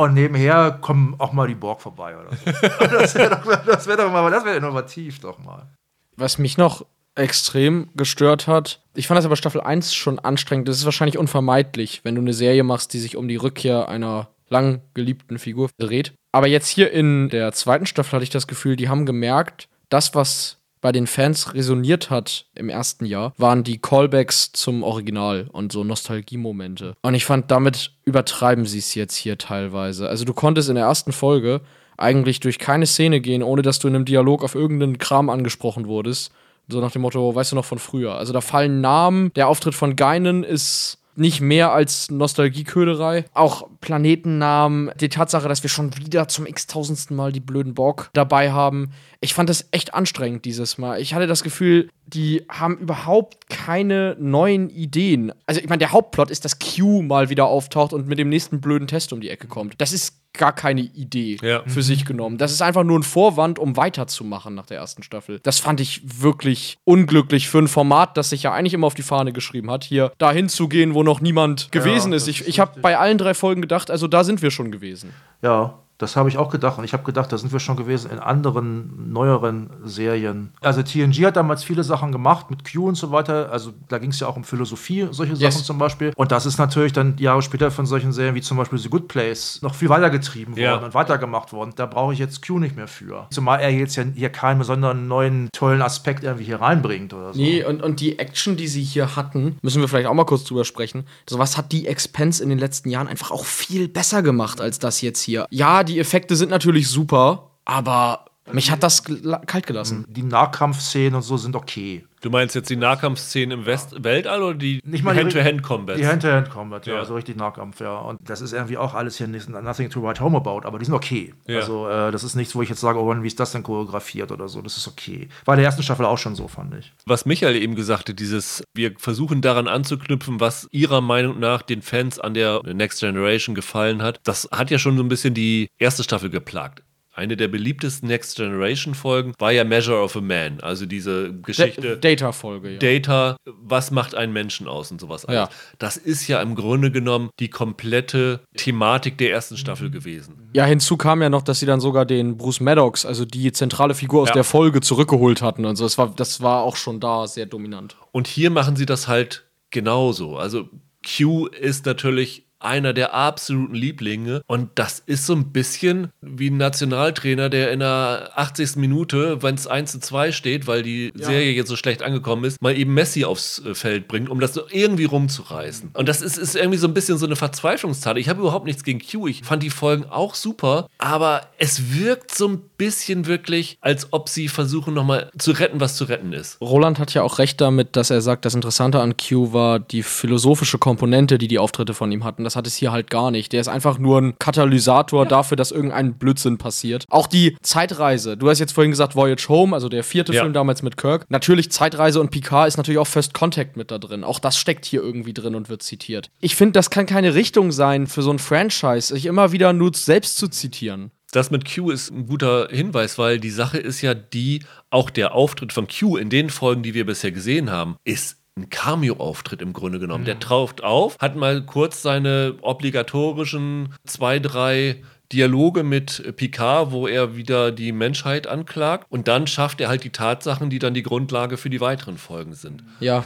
Und nebenher kommen auch mal die Borg vorbei oder so. [laughs] das wäre doch, wär doch mal, das wäre innovativ doch mal. Was mich noch extrem gestört hat. Ich fand das aber Staffel 1 schon anstrengend. Das ist wahrscheinlich unvermeidlich, wenn du eine Serie machst, die sich um die Rückkehr einer lang geliebten Figur dreht. Aber jetzt hier in der zweiten Staffel hatte ich das Gefühl, die haben gemerkt, das, was bei den Fans resoniert hat im ersten Jahr, waren die Callbacks zum Original und so Nostalgiemomente. Und ich fand, damit übertreiben sie es jetzt hier teilweise. Also du konntest in der ersten Folge eigentlich durch keine Szene gehen, ohne dass du in einem Dialog auf irgendeinen Kram angesprochen wurdest. So nach dem Motto, weißt du noch von früher. Also da fallen Namen, der Auftritt von Geinen ist nicht mehr als Nostalgieköderei. Auch Planetennamen, die Tatsache, dass wir schon wieder zum x-tausendsten Mal die blöden Bock dabei haben. Ich fand das echt anstrengend dieses Mal. Ich hatte das Gefühl, die haben überhaupt keine neuen Ideen. Also ich meine, der Hauptplot ist, dass Q mal wieder auftaucht und mit dem nächsten blöden Test um die Ecke kommt. Das ist gar keine Idee ja. für sich genommen. Das ist einfach nur ein Vorwand, um weiterzumachen nach der ersten Staffel. Das fand ich wirklich unglücklich für ein Format, das sich ja eigentlich immer auf die Fahne geschrieben hat, hier dahin zu gehen, wo noch niemand gewesen ja, ist. Ich, ich habe bei allen drei Folgen gedacht, also da sind wir schon gewesen. Ja, das habe ich auch gedacht. Und ich habe gedacht, da sind wir schon gewesen in anderen, neueren Serien. Also TNG hat damals viele Sachen gemacht mit Q und so weiter. Also da ging es ja auch um Philosophie, solche yes. Sachen zum Beispiel. Und das ist natürlich dann Jahre später von solchen Serien wie zum Beispiel The Good Place noch viel weitergetrieben ja. worden und weitergemacht worden. Da brauche ich jetzt Q nicht mehr für. Zumal er jetzt ja hier keinen besonderen neuen, tollen Aspekt irgendwie hier reinbringt oder so. Nee, und, und die Action, die sie hier hatten, müssen wir vielleicht auch mal kurz drüber sprechen. So was hat die Expense in den letzten Jahren einfach auch viel besser gemacht als das jetzt hier. Ja, die Effekte sind natürlich super, aber mich hat das kalt gelassen. Die Nahkampfszenen und so sind okay. Du meinst jetzt die Nahkampfszenen im West Weltall oder die Hand-to-Hand-Combat? Die Hand-to-Hand-Combat, ja. ja, so richtig Nahkampf, ja. Und das ist irgendwie auch alles hier nothing to write home about, aber die sind okay. Ja. Also, äh, das ist nichts, wo ich jetzt sage, oh, wie ist das denn choreografiert oder so. Das ist okay. War in der ersten Staffel auch schon so, fand ich. Was Michael eben gesagt hat, dieses, wir versuchen daran anzuknüpfen, was ihrer Meinung nach den Fans an der Next Generation gefallen hat, das hat ja schon so ein bisschen die erste Staffel geplagt. Eine der beliebtesten Next Generation Folgen war ja Measure of a Man, also diese Geschichte. Data-Folge, ja. Data, was macht einen Menschen aus und sowas. Ja. Das ist ja im Grunde genommen die komplette Thematik der ersten Staffel gewesen. Ja, hinzu kam ja noch, dass sie dann sogar den Bruce Maddox, also die zentrale Figur aus ja. der Folge, zurückgeholt hatten und so. Das war, das war auch schon da sehr dominant. Und hier machen sie das halt genauso. Also Q ist natürlich einer der absoluten Lieblinge. Und das ist so ein bisschen wie ein Nationaltrainer, der in der 80. Minute, wenn es 1 zu 2 steht, weil die ja. Serie jetzt so schlecht angekommen ist, mal eben Messi aufs äh, Feld bringt, um das so irgendwie rumzureißen. Und das ist, ist irgendwie so ein bisschen so eine Verzweiflungstat. Ich habe überhaupt nichts gegen Q. Ich fand die Folgen auch super, aber es wirkt so ein bisschen wirklich, als ob sie versuchen, nochmal zu retten, was zu retten ist. Roland hat ja auch recht damit, dass er sagt, das Interessante an Q war die philosophische Komponente, die die Auftritte von ihm hatten. Das hat es hier halt gar nicht. Der ist einfach nur ein Katalysator ja. dafür, dass irgendein Blödsinn passiert. Auch die Zeitreise. Du hast jetzt vorhin gesagt Voyage Home, also der vierte ja. Film damals mit Kirk. Natürlich Zeitreise und Picard ist natürlich auch First Contact mit da drin. Auch das steckt hier irgendwie drin und wird zitiert. Ich finde, das kann keine Richtung sein für so ein Franchise, sich immer wieder nur selbst zu zitieren. Das mit Q ist ein guter Hinweis, weil die Sache ist ja die, auch der Auftritt von Q in den Folgen, die wir bisher gesehen haben, ist ein Cameo-Auftritt im Grunde genommen. Mhm. Der taucht auf, hat mal kurz seine obligatorischen zwei, drei Dialoge mit Picard, wo er wieder die Menschheit anklagt. Und dann schafft er halt die Tatsachen, die dann die Grundlage für die weiteren Folgen sind. Ja.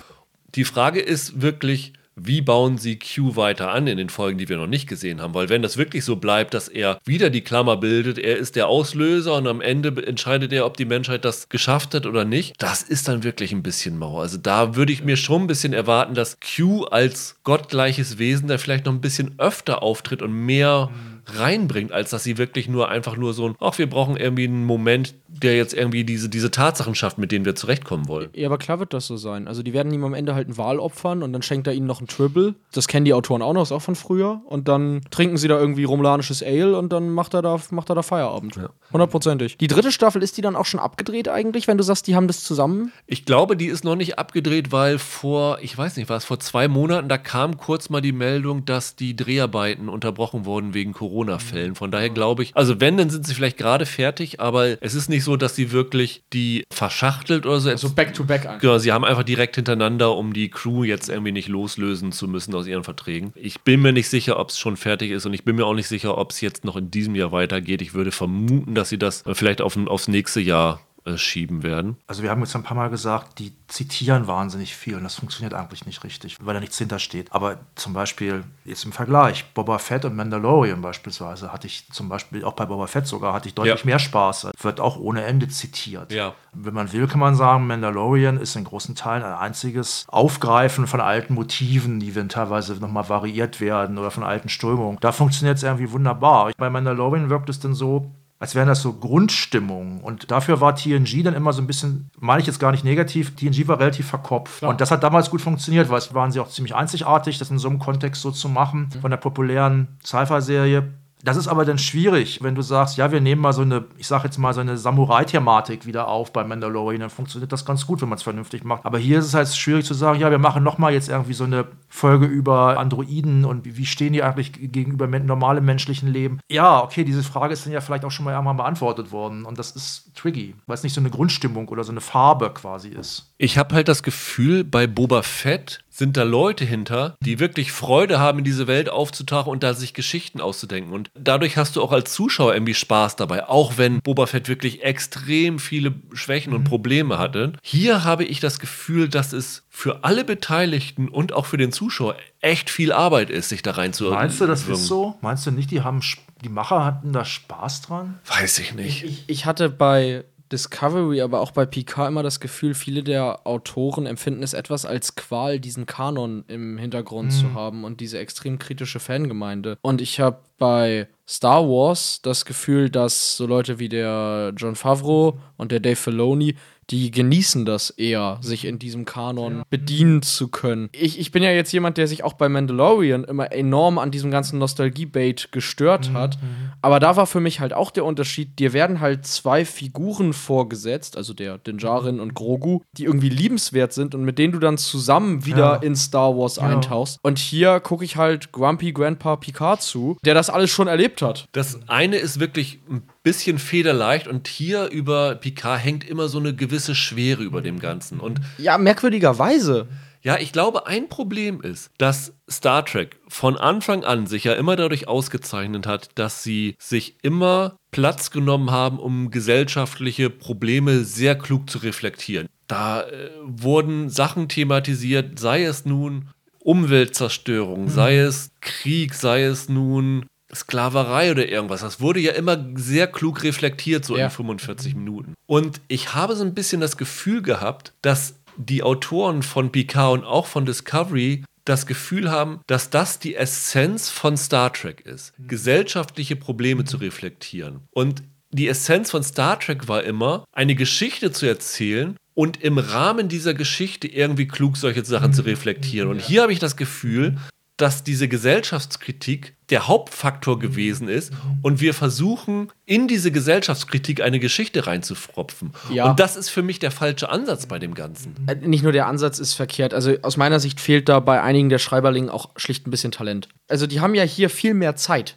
Die Frage ist wirklich, wie bauen sie Q weiter an in den Folgen, die wir noch nicht gesehen haben? Weil wenn das wirklich so bleibt, dass er wieder die Klammer bildet, er ist der Auslöser und am Ende entscheidet er, ob die Menschheit das geschafft hat oder nicht, das ist dann wirklich ein bisschen mau. Also da würde ich mir schon ein bisschen erwarten, dass Q als gottgleiches Wesen da vielleicht noch ein bisschen öfter auftritt und mehr reinbringt, als dass sie wirklich nur einfach nur so ein, ach, wir brauchen irgendwie einen Moment, der jetzt irgendwie diese, diese Tatsachen schafft, mit denen wir zurechtkommen wollen. Ja, aber klar wird das so sein. Also die werden ihm am Ende halt einen Wahl opfern und dann schenkt er ihnen noch ein Tribble. Das kennen die Autoren auch noch, ist auch von früher. Und dann trinken sie da irgendwie romulanisches Ale und dann macht er da, macht er da Feierabend. Hundertprozentig. Die dritte Staffel, ist die dann auch schon abgedreht eigentlich, wenn du sagst, die haben das zusammen? Ich glaube, die ist noch nicht abgedreht, weil vor, ich weiß nicht, war es vor zwei Monaten, da kam kurz mal die Meldung, dass die Dreharbeiten unterbrochen wurden wegen Corona-Fällen. Von daher glaube ich, also wenn, dann sind sie vielleicht gerade fertig, aber es ist nicht so, dass sie wirklich die verschachtelt oder so. So back-to-back an. Genau, sie haben einfach direkt hintereinander, um die Crew jetzt irgendwie nicht loslösen zu müssen aus ihren Verträgen. Ich bin mir nicht sicher, ob es schon fertig ist und ich bin mir auch nicht sicher, ob es jetzt noch in diesem Jahr weitergeht. Ich würde vermuten, dass sie das vielleicht auf, aufs nächste Jahr äh, schieben werden. Also wir haben jetzt ein paar Mal gesagt, die zitieren wahnsinnig viel und das funktioniert eigentlich nicht richtig, weil da nichts hintersteht. Aber zum Beispiel jetzt im Vergleich, Boba Fett und Mandalorian beispielsweise, hatte ich zum Beispiel, auch bei Boba Fett sogar, hatte ich deutlich ja. mehr Spaß. Wird auch ohne Ende zitiert. Ja. Wenn man will, kann man sagen, Mandalorian ist in großen Teilen ein einziges Aufgreifen von alten Motiven, die dann teilweise nochmal variiert werden oder von alten Strömungen. Da funktioniert es irgendwie wunderbar. Bei Mandalorian wirkt es dann so, als wären das so Grundstimmungen. Und dafür war TNG dann immer so ein bisschen, meine ich jetzt gar nicht negativ, TNG war relativ verkopft. Klar. Und das hat damals gut funktioniert, weil es waren sie auch ziemlich einzigartig, das in so einem Kontext so zu machen, mhm. von der populären Sci-Fi-Serie. Das ist aber dann schwierig, wenn du sagst, ja, wir nehmen mal so eine, ich sag jetzt mal, so eine Samurai-Thematik wieder auf bei Mandalorian, dann funktioniert das ganz gut, wenn man es vernünftig macht. Aber hier ist es halt schwierig zu sagen, ja, wir machen nochmal jetzt irgendwie so eine Folge über Androiden und wie stehen die eigentlich gegenüber normalem menschlichen Leben. Ja, okay, diese Frage ist dann ja vielleicht auch schon mal irgendwann beantwortet worden und das ist tricky, weil es nicht so eine Grundstimmung oder so eine Farbe quasi ist. Ich habe halt das Gefühl, bei Boba Fett sind da Leute hinter, die wirklich Freude haben, in diese Welt aufzutauchen und da sich Geschichten auszudenken. Und dadurch hast du auch als Zuschauer irgendwie Spaß dabei, auch wenn Boba Fett wirklich extrem viele Schwächen und mhm. Probleme hatte. Hier habe ich das Gefühl, dass es für alle Beteiligten und auch für den Zuschauer echt viel Arbeit ist, sich da reinzuhören. Meinst du, das ist so? Meinst du nicht, die haben die Macher hatten da Spaß dran? Weiß ich nicht. Ich, ich hatte bei Discovery, aber auch bei Picard immer das Gefühl, viele der Autoren empfinden es etwas als Qual, diesen Kanon im Hintergrund mhm. zu haben und diese extrem kritische Fangemeinde. Und ich habe bei Star Wars das Gefühl, dass so Leute wie der John Favreau und der Dave Filoni die genießen das eher, sich in diesem Kanon bedienen zu können. Ich, ich bin ja jetzt jemand, der sich auch bei Mandalorian immer enorm an diesem ganzen Nostalgie-Bait gestört mhm, hat. Mhm. Aber da war für mich halt auch der Unterschied, dir werden halt zwei Figuren vorgesetzt, also der Dinjarin und Grogu, die irgendwie liebenswert sind und mit denen du dann zusammen wieder ja. in Star Wars ja. eintauchst. Und hier gucke ich halt Grumpy Grandpa Picard zu, der das alles schon erlebt hat. Das eine ist wirklich ein bisschen federleicht und hier über Picard hängt immer so eine gewisse Schwere über dem Ganzen. Und ja, merkwürdigerweise. Ja, ich glaube, ein Problem ist, dass Star Trek von Anfang an sich ja immer dadurch ausgezeichnet hat, dass sie sich immer Platz genommen haben, um gesellschaftliche Probleme sehr klug zu reflektieren. Da äh, wurden Sachen thematisiert, sei es nun Umweltzerstörung, mhm. sei es Krieg, sei es nun Sklaverei oder irgendwas. Das wurde ja immer sehr klug reflektiert, so ja. in 45 Minuten. Und ich habe so ein bisschen das Gefühl gehabt, dass die Autoren von Picard und auch von Discovery das Gefühl haben, dass das die Essenz von Star Trek ist, gesellschaftliche Probleme zu reflektieren. Und die Essenz von Star Trek war immer, eine Geschichte zu erzählen und im Rahmen dieser Geschichte irgendwie klug solche Sachen zu reflektieren. Und hier habe ich das Gefühl, dass diese Gesellschaftskritik der Hauptfaktor gewesen ist und wir versuchen, in diese Gesellschaftskritik eine Geschichte reinzufropfen. Ja. Und das ist für mich der falsche Ansatz bei dem Ganzen. Äh, nicht nur der Ansatz ist verkehrt. Also aus meiner Sicht fehlt da bei einigen der Schreiberlingen auch schlicht ein bisschen Talent. Also die haben ja hier viel mehr Zeit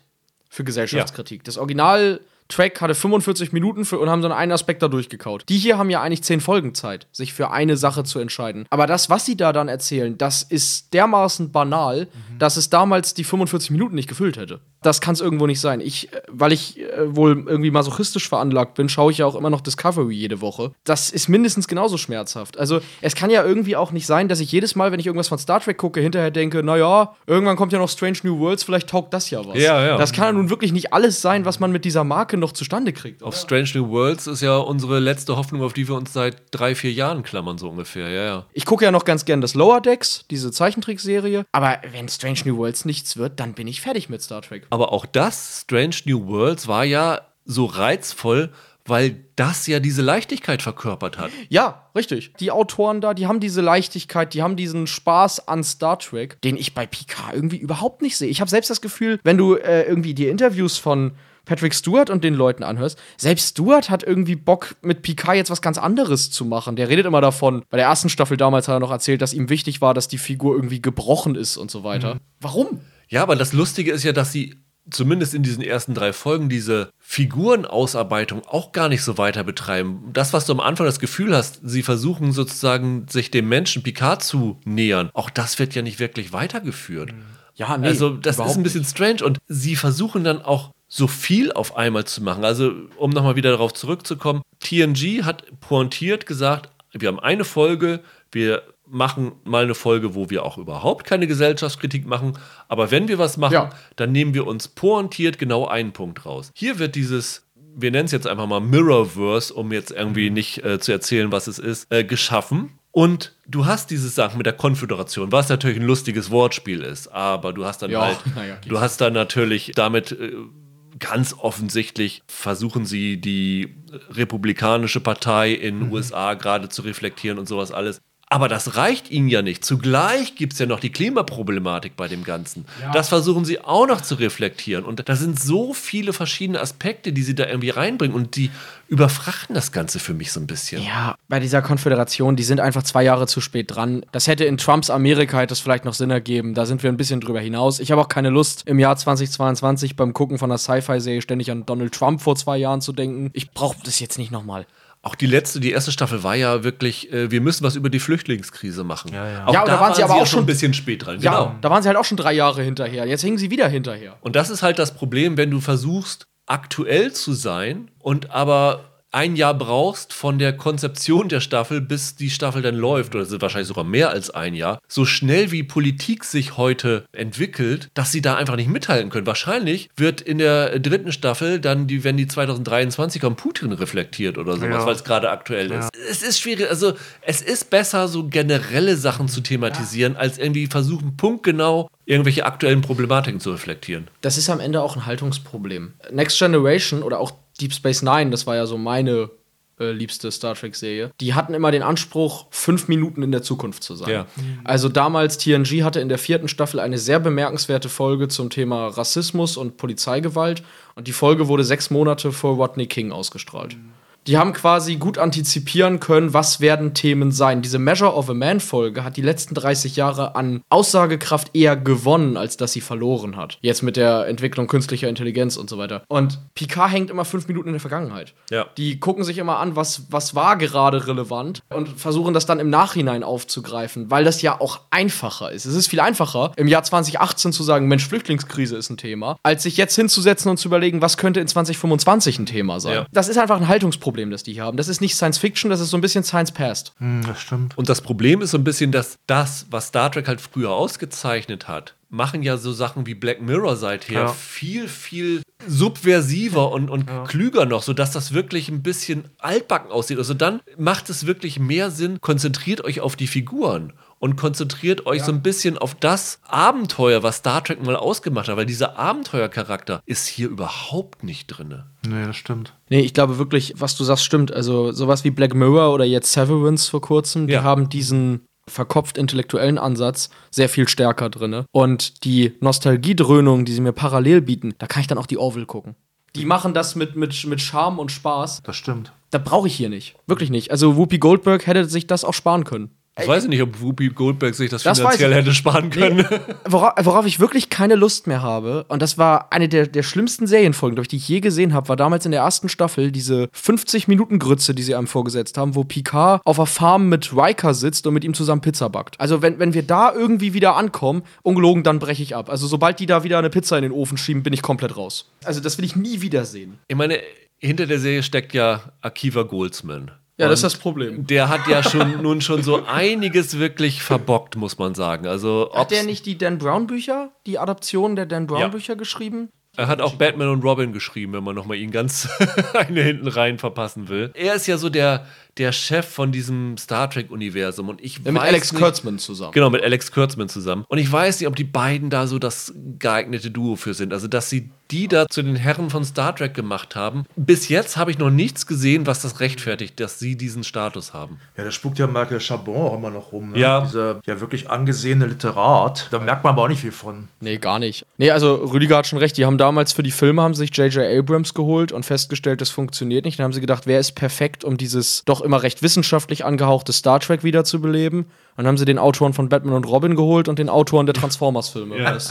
für Gesellschaftskritik. Ja. Das Original Track hatte 45 Minuten für, und haben so einen Aspekt da durchgekaut. Die hier haben ja eigentlich 10 Folgen Zeit, sich für eine Sache zu entscheiden. Aber das, was sie da dann erzählen, das ist dermaßen banal, mhm. dass es damals die 45 Minuten nicht gefüllt hätte. Das kann es irgendwo nicht sein. Ich, äh, weil ich äh, wohl irgendwie masochistisch veranlagt bin, schaue ich ja auch immer noch Discovery jede Woche. Das ist mindestens genauso schmerzhaft. Also, es kann ja irgendwie auch nicht sein, dass ich jedes Mal, wenn ich irgendwas von Star Trek gucke, hinterher denke, naja, irgendwann kommt ja noch Strange New Worlds, vielleicht taugt das ja was. Ja, ja. Das kann ja nun wirklich nicht alles sein, was man mit dieser Marke noch zustande kriegt. Auf Strange New Worlds ist ja unsere letzte Hoffnung, auf die wir uns seit drei, vier Jahren klammern, so ungefähr. Ja, ja. Ich gucke ja noch ganz gern das Lower Decks, diese Zeichentrickserie. Aber wenn Strange New Worlds nichts wird, dann bin ich fertig mit Star Trek. Aber auch das, Strange New Worlds, war ja so reizvoll, weil das ja diese Leichtigkeit verkörpert hat. Ja, richtig. Die Autoren da, die haben diese Leichtigkeit, die haben diesen Spaß an Star Trek, den ich bei Picard irgendwie überhaupt nicht sehe. Ich habe selbst das Gefühl, wenn du äh, irgendwie die Interviews von Patrick Stewart und den Leuten anhörst, selbst Stewart hat irgendwie Bock, mit Picard jetzt was ganz anderes zu machen. Der redet immer davon. Bei der ersten Staffel damals hat er noch erzählt, dass ihm wichtig war, dass die Figur irgendwie gebrochen ist und so weiter. Mhm. Warum? Ja, aber das Lustige ist ja, dass sie zumindest in diesen ersten drei Folgen diese Figurenausarbeitung auch gar nicht so weiter betreiben. Das, was du am Anfang das Gefühl hast, sie versuchen sozusagen sich dem Menschen Picard zu nähern, auch das wird ja nicht wirklich weitergeführt. Ja, nee, also das ist ein bisschen strange und sie versuchen dann auch so viel auf einmal zu machen. Also um nochmal wieder darauf zurückzukommen, TNG hat pointiert gesagt, wir haben eine Folge, wir machen mal eine Folge, wo wir auch überhaupt keine Gesellschaftskritik machen. Aber wenn wir was machen, ja. dann nehmen wir uns pointiert genau einen Punkt raus. Hier wird dieses wir nennen es jetzt einfach mal Mirrorverse, um jetzt irgendwie nicht äh, zu erzählen, was es ist, äh, geschaffen. Und du hast diese Sachen mit der Konföderation, was natürlich ein lustiges Wortspiel ist, aber du hast dann ja, halt, [laughs] ja, du hast dann natürlich damit äh, ganz offensichtlich versuchen sie die republikanische Partei in den mhm. USA gerade zu reflektieren und sowas alles. Aber das reicht ihnen ja nicht. Zugleich gibt es ja noch die Klimaproblematik bei dem Ganzen. Ja. Das versuchen sie auch noch zu reflektieren. Und da sind so viele verschiedene Aspekte, die sie da irgendwie reinbringen. Und die überfrachten das Ganze für mich so ein bisschen. Ja, bei dieser Konföderation, die sind einfach zwei Jahre zu spät dran. Das hätte in Trumps Amerika hätte es vielleicht noch Sinn ergeben. Da sind wir ein bisschen drüber hinaus. Ich habe auch keine Lust, im Jahr 2022 beim Gucken von einer Sci-Fi-Serie ständig an Donald Trump vor zwei Jahren zu denken. Ich brauche das jetzt nicht nochmal. Auch die letzte, die erste Staffel war ja wirklich, äh, wir müssen was über die Flüchtlingskrise machen. Ja, ja. Auch ja, da, da waren sie aber auch schon ein bisschen spät dran. Ja, genau. da waren sie halt auch schon drei Jahre hinterher. Jetzt hängen sie wieder hinterher. Und das ist halt das Problem, wenn du versuchst, aktuell zu sein und aber ein Jahr brauchst von der Konzeption der Staffel, bis die Staffel dann läuft, oder sind wahrscheinlich sogar mehr als ein Jahr, so schnell wie Politik sich heute entwickelt, dass sie da einfach nicht mithalten können. Wahrscheinlich wird in der dritten Staffel dann, die, wenn die 2023 kommt, Putin reflektiert oder sowas, ja. weil es gerade aktuell ja. ist. Es ist schwierig, also es ist besser, so generelle Sachen zu thematisieren, ja. als irgendwie versuchen, punktgenau irgendwelche aktuellen Problematiken zu reflektieren. Das ist am Ende auch ein Haltungsproblem. Next Generation oder auch Deep Space Nine, das war ja so meine äh, liebste Star Trek-Serie, die hatten immer den Anspruch, fünf Minuten in der Zukunft zu sein. Ja. Also damals TNG hatte in der vierten Staffel eine sehr bemerkenswerte Folge zum Thema Rassismus und Polizeigewalt und die Folge wurde sechs Monate vor Rodney King ausgestrahlt. Mhm die haben quasi gut antizipieren können, was werden Themen sein. Diese Measure of a Man Folge hat die letzten 30 Jahre an Aussagekraft eher gewonnen, als dass sie verloren hat. Jetzt mit der Entwicklung künstlicher Intelligenz und so weiter. Und Picard hängt immer fünf Minuten in der Vergangenheit. Ja. Die gucken sich immer an, was, was war gerade relevant und versuchen das dann im Nachhinein aufzugreifen, weil das ja auch einfacher ist. Es ist viel einfacher, im Jahr 2018 zu sagen, Mensch, Flüchtlingskrise ist ein Thema, als sich jetzt hinzusetzen und zu überlegen, was könnte in 2025 ein Thema sein. Ja. Das ist einfach ein Haltungsproblem. Problem, das die hier haben. Das ist nicht Science Fiction, das ist so ein bisschen Science Past. Hm, das stimmt. Und das Problem ist so ein bisschen, dass das, was Star Trek halt früher ausgezeichnet hat, machen ja so Sachen wie Black Mirror seither ja. viel, viel subversiver und, und ja. klüger noch, sodass das wirklich ein bisschen altbacken aussieht. Also dann macht es wirklich mehr Sinn, konzentriert euch auf die Figuren und konzentriert euch ja. so ein bisschen auf das Abenteuer, was Star Trek mal ausgemacht hat, weil dieser Abenteuercharakter ist hier überhaupt nicht drin. Nee, das stimmt. Nee, ich glaube wirklich, was du sagst, stimmt. Also sowas wie Black Mirror oder jetzt Severance vor kurzem, die ja. haben diesen verkopft intellektuellen Ansatz sehr viel stärker drin. Und die Nostalgiedröhnung, die sie mir parallel bieten, da kann ich dann auch die Orville gucken. Die machen das mit, mit, mit Charme und Spaß. Das stimmt. Da brauche ich hier nicht. Wirklich nicht. Also Whoopi Goldberg hätte sich das auch sparen können. Ich weiß nicht, ob Whoopi Goldberg sich das, das finanziell hätte sparen können. Nee, worauf, worauf, ich wirklich keine Lust mehr habe, und das war eine der, der schlimmsten Serienfolgen, die ich je gesehen habe, war damals in der ersten Staffel diese 50-Minuten-Grütze, die sie einem vorgesetzt haben, wo Picard auf einer Farm mit Riker sitzt und mit ihm zusammen Pizza backt. Also, wenn, wenn wir da irgendwie wieder ankommen, ungelogen, dann breche ich ab. Also, sobald die da wieder eine Pizza in den Ofen schieben, bin ich komplett raus. Also, das will ich nie wiedersehen. Ich meine, hinter der Serie steckt ja Akiva Goldsman. Ja, und das ist das Problem. Der hat ja schon [laughs] nun schon so einiges wirklich verbockt, muss man sagen. Also, hat der nicht die Dan Brown Bücher, die Adaption der Dan Brown Bücher ja. geschrieben? Er hat auch Batman und Robin geschrieben, wenn man nochmal ihn ganz [laughs] eine hinten rein verpassen will. Er ist ja so der, der Chef von diesem Star Trek-Universum. Und ich ja, mit Alex nicht, Kurtzman zusammen. Genau, mit Alex Kurtzman zusammen. Und ich weiß nicht, ob die beiden da so das geeignete Duo für sind. Also, dass sie die da zu den Herren von Star Trek gemacht haben. Bis jetzt habe ich noch nichts gesehen, was das rechtfertigt, dass sie diesen Status haben. Ja, da spukt ja Michael Chabon auch immer noch rum. Ne? Ja. Dieser ja wirklich angesehene Literat. Da merkt man aber auch nicht viel von. Nee, gar nicht. Nee, also Rüdiger hat schon recht. Die haben damals für die Filme haben sich J.J. Abrams geholt und festgestellt, das funktioniert nicht. Dann haben sie gedacht, wer ist perfekt, um dieses doch immer recht wissenschaftlich angehauchte Star Trek wiederzubeleben. Dann haben sie den Autoren von Batman und Robin geholt und den Autoren der Transformers-Filme. Ja. Das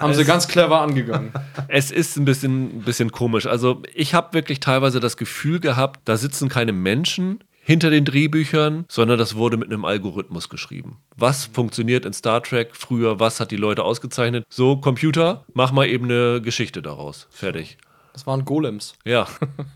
haben sie ganz clever angegangen. Es ist ein bisschen, ein bisschen komisch. Also, ich habe wirklich teilweise das Gefühl gehabt, da sitzen keine Menschen hinter den Drehbüchern, sondern das wurde mit einem Algorithmus geschrieben. Was funktioniert in Star Trek früher? Was hat die Leute ausgezeichnet? So, Computer, mach mal eben eine Geschichte daraus. Fertig. Das waren Golems. Ja.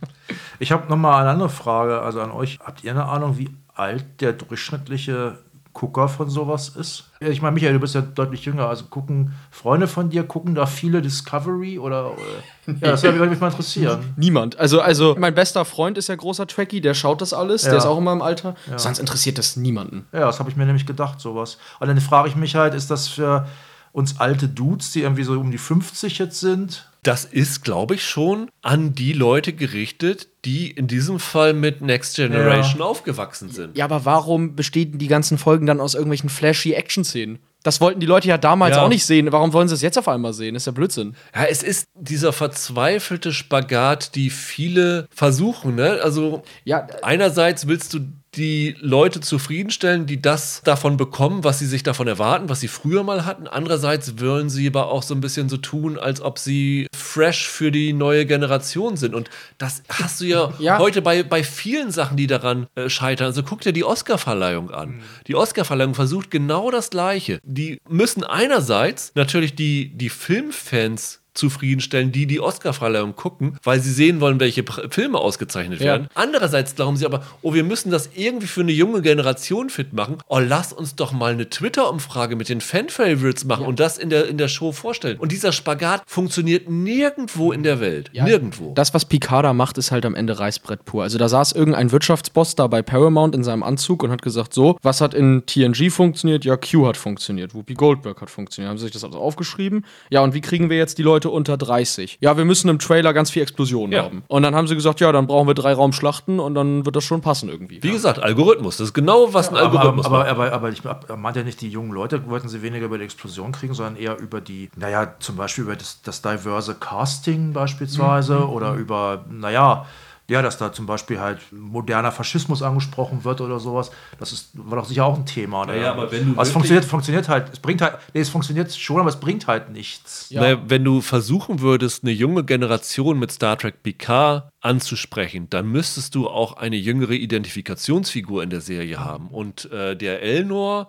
[laughs] ich habe nochmal eine andere Frage, also an euch. Habt ihr eine Ahnung, wie alt der durchschnittliche Gucker von sowas ist? Ich meine, Michael, du bist ja deutlich jünger. Also gucken Freunde von dir, gucken da viele Discovery oder. oder [laughs] ja, das würde mich mal interessieren. Niemand. Also, also, mein bester Freund ist ja großer Trekkie, der schaut das alles, ja. der ist auch immer im Alter. Ja. Sonst interessiert das niemanden. Ja, das habe ich mir nämlich gedacht, sowas. Und dann frage ich mich halt, ist das für uns alte Dudes, die irgendwie so um die 50 jetzt sind? Das ist, glaube ich, schon an die Leute gerichtet, die in diesem Fall mit Next Generation ja. aufgewachsen sind. Ja, aber warum bestehen die ganzen Folgen dann aus irgendwelchen flashy Action-Szenen? Das wollten die Leute ja damals ja. auch nicht sehen. Warum wollen sie es jetzt auf einmal sehen? Das ist ja Blödsinn. Ja, es ist dieser verzweifelte Spagat, die viele versuchen. Ne? Also, ja, einerseits willst du die Leute zufriedenstellen, die das davon bekommen, was sie sich davon erwarten, was sie früher mal hatten. Andererseits wollen sie aber auch so ein bisschen so tun, als ob sie fresh für die neue Generation sind. Und das hast du ja, [laughs] ja. heute bei, bei vielen Sachen, die daran äh, scheitern. Also guck dir die Oscar-Verleihung an. Mhm. Die Oscar-Verleihung versucht genau das Gleiche. Die müssen einerseits natürlich die, die Filmfans zufriedenstellen, die die Oscar-Verleihung gucken, weil sie sehen wollen, welche Filme ausgezeichnet ja. werden. Andererseits glauben sie aber, oh, wir müssen das irgendwie für eine junge Generation fit machen. Oh, lass uns doch mal eine Twitter-Umfrage mit den Fan-Favorites machen ja. und das in der, in der Show vorstellen. Und dieser Spagat funktioniert nirgendwo in der Welt. Ja. Nirgendwo. Das, was Picard macht, ist halt am Ende Reißbrett pur. Also da saß irgendein Wirtschaftsboss da bei Paramount in seinem Anzug und hat gesagt, so, was hat in TNG funktioniert? Ja, Q hat funktioniert. Whoopi Goldberg hat funktioniert. Haben sie sich das alles aufgeschrieben? Ja, und wie kriegen wir jetzt die Leute Leute unter 30. Ja, wir müssen im Trailer ganz viel Explosionen ja. haben. Und dann haben sie gesagt, ja, dann brauchen wir drei Raumschlachten und dann wird das schon passen irgendwie. Wie gesagt, Algorithmus. Das ist genau, was ja, ein Algorithmus aber, aber, aber, aber, ich meinte ja nicht, die jungen Leute wollten sie weniger über die Explosion kriegen, sondern eher über die, naja, zum Beispiel über das, das diverse Casting beispielsweise mhm. oder über, naja, ja, dass da zum Beispiel halt moderner Faschismus angesprochen wird oder sowas. Das ist, war doch sicher auch ein Thema. Ne? Ja, aber wenn du also es funktioniert, funktioniert halt, es bringt halt, nee, es funktioniert schon, aber es bringt halt nichts. Ja. Naja, wenn du versuchen würdest, eine junge Generation mit Star Trek PK anzusprechen, dann müsstest du auch eine jüngere Identifikationsfigur in der Serie haben. Und äh, der Elnor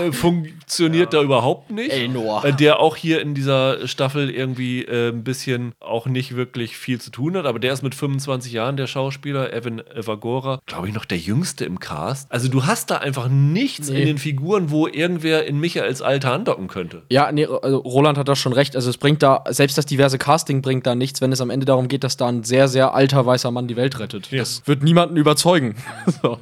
äh, funktioniert ja. da überhaupt nicht. Elnor. Der auch hier in dieser Staffel irgendwie äh, ein bisschen auch nicht wirklich viel zu tun hat, aber der ist mit 25 Jahren der Schauspieler, Evan Evagora, glaube ich noch der jüngste im Cast. Also du hast da einfach nichts nee. in den Figuren, wo irgendwer in Michaels Alter andocken könnte. Ja, nee, also Roland hat da schon recht. Also es bringt da, selbst das diverse Casting bringt da nichts, wenn es am Ende darum geht, dass da ein sehr, sehr alter weißer Mann die Welt rettet. Ja. Das wird niemanden überzeugen. [laughs] so.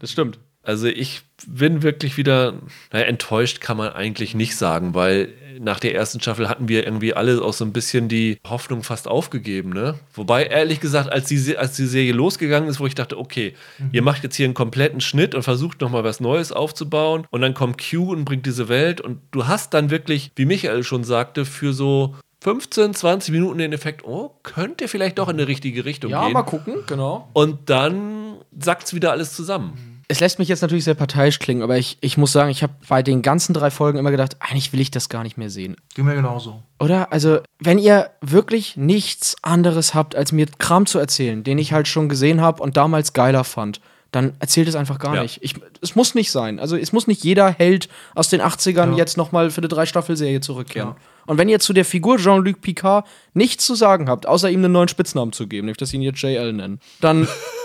Das stimmt. Also ich bin wirklich wieder, naja, enttäuscht kann man eigentlich nicht sagen, weil nach der ersten Staffel hatten wir irgendwie alle auch so ein bisschen die Hoffnung fast aufgegeben, ne? Wobei, ehrlich gesagt, als die, als die Serie losgegangen ist, wo ich dachte, okay, mhm. ihr macht jetzt hier einen kompletten Schnitt und versucht nochmal was Neues aufzubauen und dann kommt Q und bringt diese Welt und du hast dann wirklich, wie Michael schon sagte, für so 15, 20 Minuten den Effekt, oh, könnte vielleicht doch in die richtige Richtung ja, gehen. Ja, mal gucken, genau. Und dann sackt es wieder alles zusammen. Es lässt mich jetzt natürlich sehr parteiisch klingen, aber ich, ich muss sagen, ich habe bei den ganzen drei Folgen immer gedacht, eigentlich will ich das gar nicht mehr sehen. Ging mir genauso. Oder? Also, wenn ihr wirklich nichts anderes habt, als mir Kram zu erzählen, den ich halt schon gesehen habe und damals geiler fand, dann erzählt es einfach gar ja. nicht. Ich, es muss nicht sein. Also es muss nicht jeder Held aus den 80ern ja. jetzt nochmal für eine Drei-Staffel-Serie zurückkehren. Ja. Und wenn ihr zu der Figur Jean-Luc Picard nichts zu sagen habt, außer ihm einen neuen Spitznamen zu geben, nämlich dass sie ihn jetzt JL nennen, dann [laughs]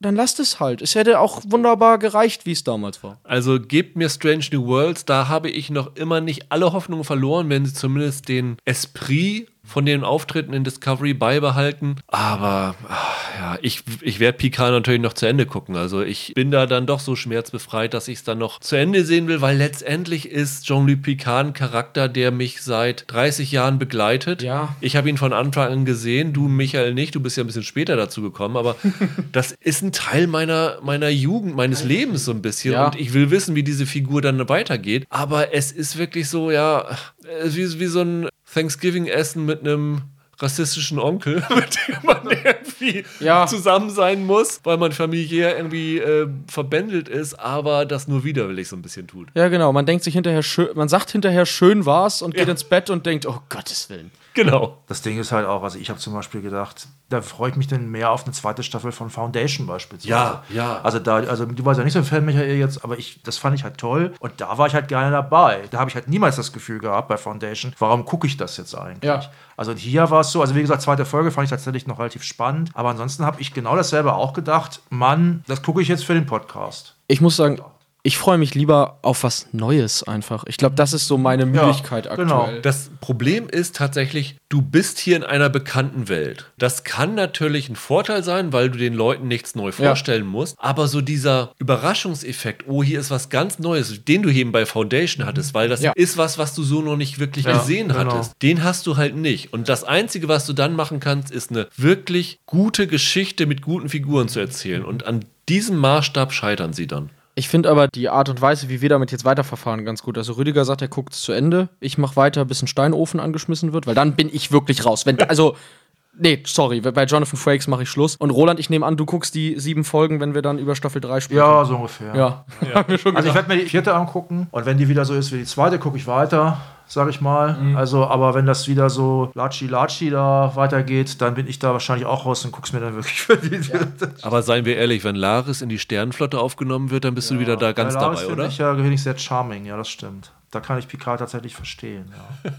dann lasst es halt. Es hätte auch wunderbar gereicht, wie es damals war. Also gebt mir Strange New Worlds, da habe ich noch immer nicht alle Hoffnungen verloren, wenn sie zumindest den Esprit von den Auftritten in Discovery beibehalten. Aber ach, ja, ich, ich werde Picard natürlich noch zu Ende gucken. Also ich bin da dann doch so schmerzbefreit, dass ich es dann noch zu Ende sehen will, weil letztendlich ist Jean-Luc Picard ein Charakter, der mich seit 30 Jahren begleitet. Ja. Ich habe ihn von Anfang an gesehen, du Michael nicht, du bist ja ein bisschen später dazu gekommen, aber [laughs] das ist ein Teil meiner, meiner Jugend, meines Lebens so ein bisschen. Ja. Und ich will wissen, wie diese Figur dann weitergeht. Aber es ist wirklich so, ja, wie, wie so ein Thanksgiving-Essen mit einem rassistischen Onkel, [laughs] mit dem man irgendwie ja. zusammen sein muss, weil man familiär irgendwie äh, verbändelt ist, aber das nur widerwillig so ein bisschen tut. Ja, genau. Man denkt sich hinterher schön, man sagt hinterher schön war's und ja. geht ins Bett und denkt, oh Gottes Willen. Genau. Das Ding ist halt auch, also ich habe zum Beispiel gedacht, da freue ich mich denn mehr auf eine zweite Staffel von Foundation beispielsweise. Ja, ja. Also da, also du warst ja nicht so ein Fan, Michael, jetzt, aber ich, das fand ich halt toll und da war ich halt gerne dabei. Da habe ich halt niemals das Gefühl gehabt bei Foundation, warum gucke ich das jetzt eigentlich? Ja. Also hier war es so, also wie gesagt, zweite Folge fand ich tatsächlich noch relativ spannend, aber ansonsten habe ich genau dasselbe auch gedacht, Mann, das gucke ich jetzt für den Podcast. Ich muss sagen, ich freue mich lieber auf was Neues einfach. Ich glaube, das ist so meine Müdigkeit ja, genau. aktuell. Genau. Das Problem ist tatsächlich, du bist hier in einer bekannten Welt. Das kann natürlich ein Vorteil sein, weil du den Leuten nichts neu vorstellen ja. musst. Aber so dieser Überraschungseffekt, oh, hier ist was ganz Neues, den du eben bei Foundation hattest, weil das ja. ist was, was du so noch nicht wirklich gesehen genau. hattest. Den hast du halt nicht. Und das Einzige, was du dann machen kannst, ist eine wirklich gute Geschichte mit guten Figuren zu erzählen. Und an diesem Maßstab scheitern sie dann. Ich finde aber die Art und Weise, wie wir damit jetzt weiterverfahren, ganz gut. Also Rüdiger sagt, er guckt es zu Ende. Ich mache weiter, bis ein Steinofen angeschmissen wird, weil dann bin ich wirklich raus. Wenn, also, nee, sorry, bei Jonathan Frakes mache ich Schluss. Und Roland, ich nehme an, du guckst die sieben Folgen, wenn wir dann über Staffel 3 sprechen. Ja, so ungefähr. Ja, ja. [laughs] also ich werde mir die vierte angucken und wenn die wieder so ist wie die zweite, gucke ich weiter sag ich mal. Mhm. Also, aber wenn das wieder so Latschi-Latschi da weitergeht, dann bin ich da wahrscheinlich auch raus und guck's mir dann wirklich [laughs] für die. Ja. Aber seien wir ehrlich, wenn Laris in die Sternenflotte aufgenommen wird, dann bist ja. du wieder da ganz Bei Laris dabei, oder? Ich ja, finde ich sehr charming, ja, das stimmt. Da kann ich Picard tatsächlich verstehen,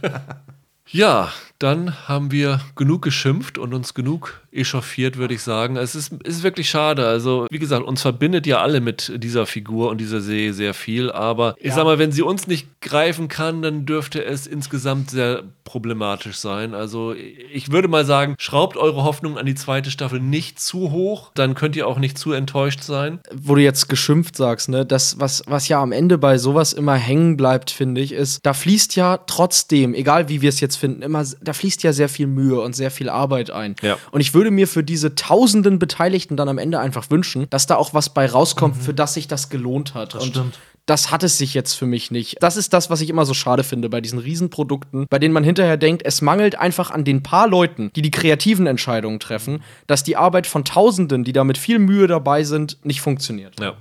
ja. [laughs] ja, dann haben wir genug geschimpft und uns genug echauffiert, würde ich sagen. Es ist, ist wirklich schade. Also, wie gesagt, uns verbindet ja alle mit dieser Figur und dieser Serie sehr viel. Aber ich ja. sag mal, wenn sie uns nicht greifen kann, dann dürfte es insgesamt sehr problematisch sein. Also, ich würde mal sagen, schraubt eure Hoffnung an die zweite Staffel nicht zu hoch. Dann könnt ihr auch nicht zu enttäuscht sein. Wo du jetzt geschimpft sagst, ne, das, was, was ja am Ende bei sowas immer hängen bleibt, finde ich, ist, da fließt ja trotzdem, egal wie wir es jetzt finden, immer, da fließt ja sehr viel Mühe und sehr viel Arbeit ein. Ja. Und ich würde würde mir für diese tausenden Beteiligten dann am Ende einfach wünschen, dass da auch was bei rauskommt, mhm. für das sich das gelohnt hat. Das und stimmt. Das hat es sich jetzt für mich nicht. Das ist das, was ich immer so schade finde bei diesen Riesenprodukten, bei denen man hinterher denkt, es mangelt einfach an den paar Leuten, die die kreativen Entscheidungen treffen, dass die Arbeit von Tausenden, die da mit viel Mühe dabei sind, nicht funktioniert. Ja.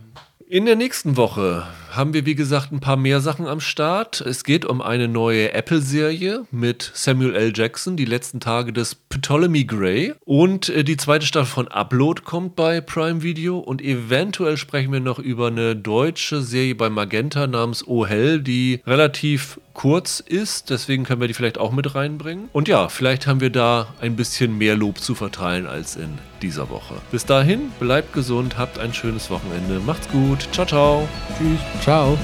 In der nächsten Woche haben wir, wie gesagt, ein paar mehr Sachen am Start. Es geht um eine neue Apple-Serie mit Samuel L. Jackson, die letzten Tage des Ptolemy Gray. Und äh, die zweite Staffel von Upload kommt bei Prime Video. Und eventuell sprechen wir noch über eine deutsche Serie bei Magenta namens Oh Hell, die relativ kurz ist. Deswegen können wir die vielleicht auch mit reinbringen. Und ja, vielleicht haben wir da ein bisschen mehr Lob zu verteilen als in dieser Woche. Bis dahin, bleibt gesund, habt ein schönes Wochenende. Macht's gut. Ciao, ciao. Tschüss. Tchau.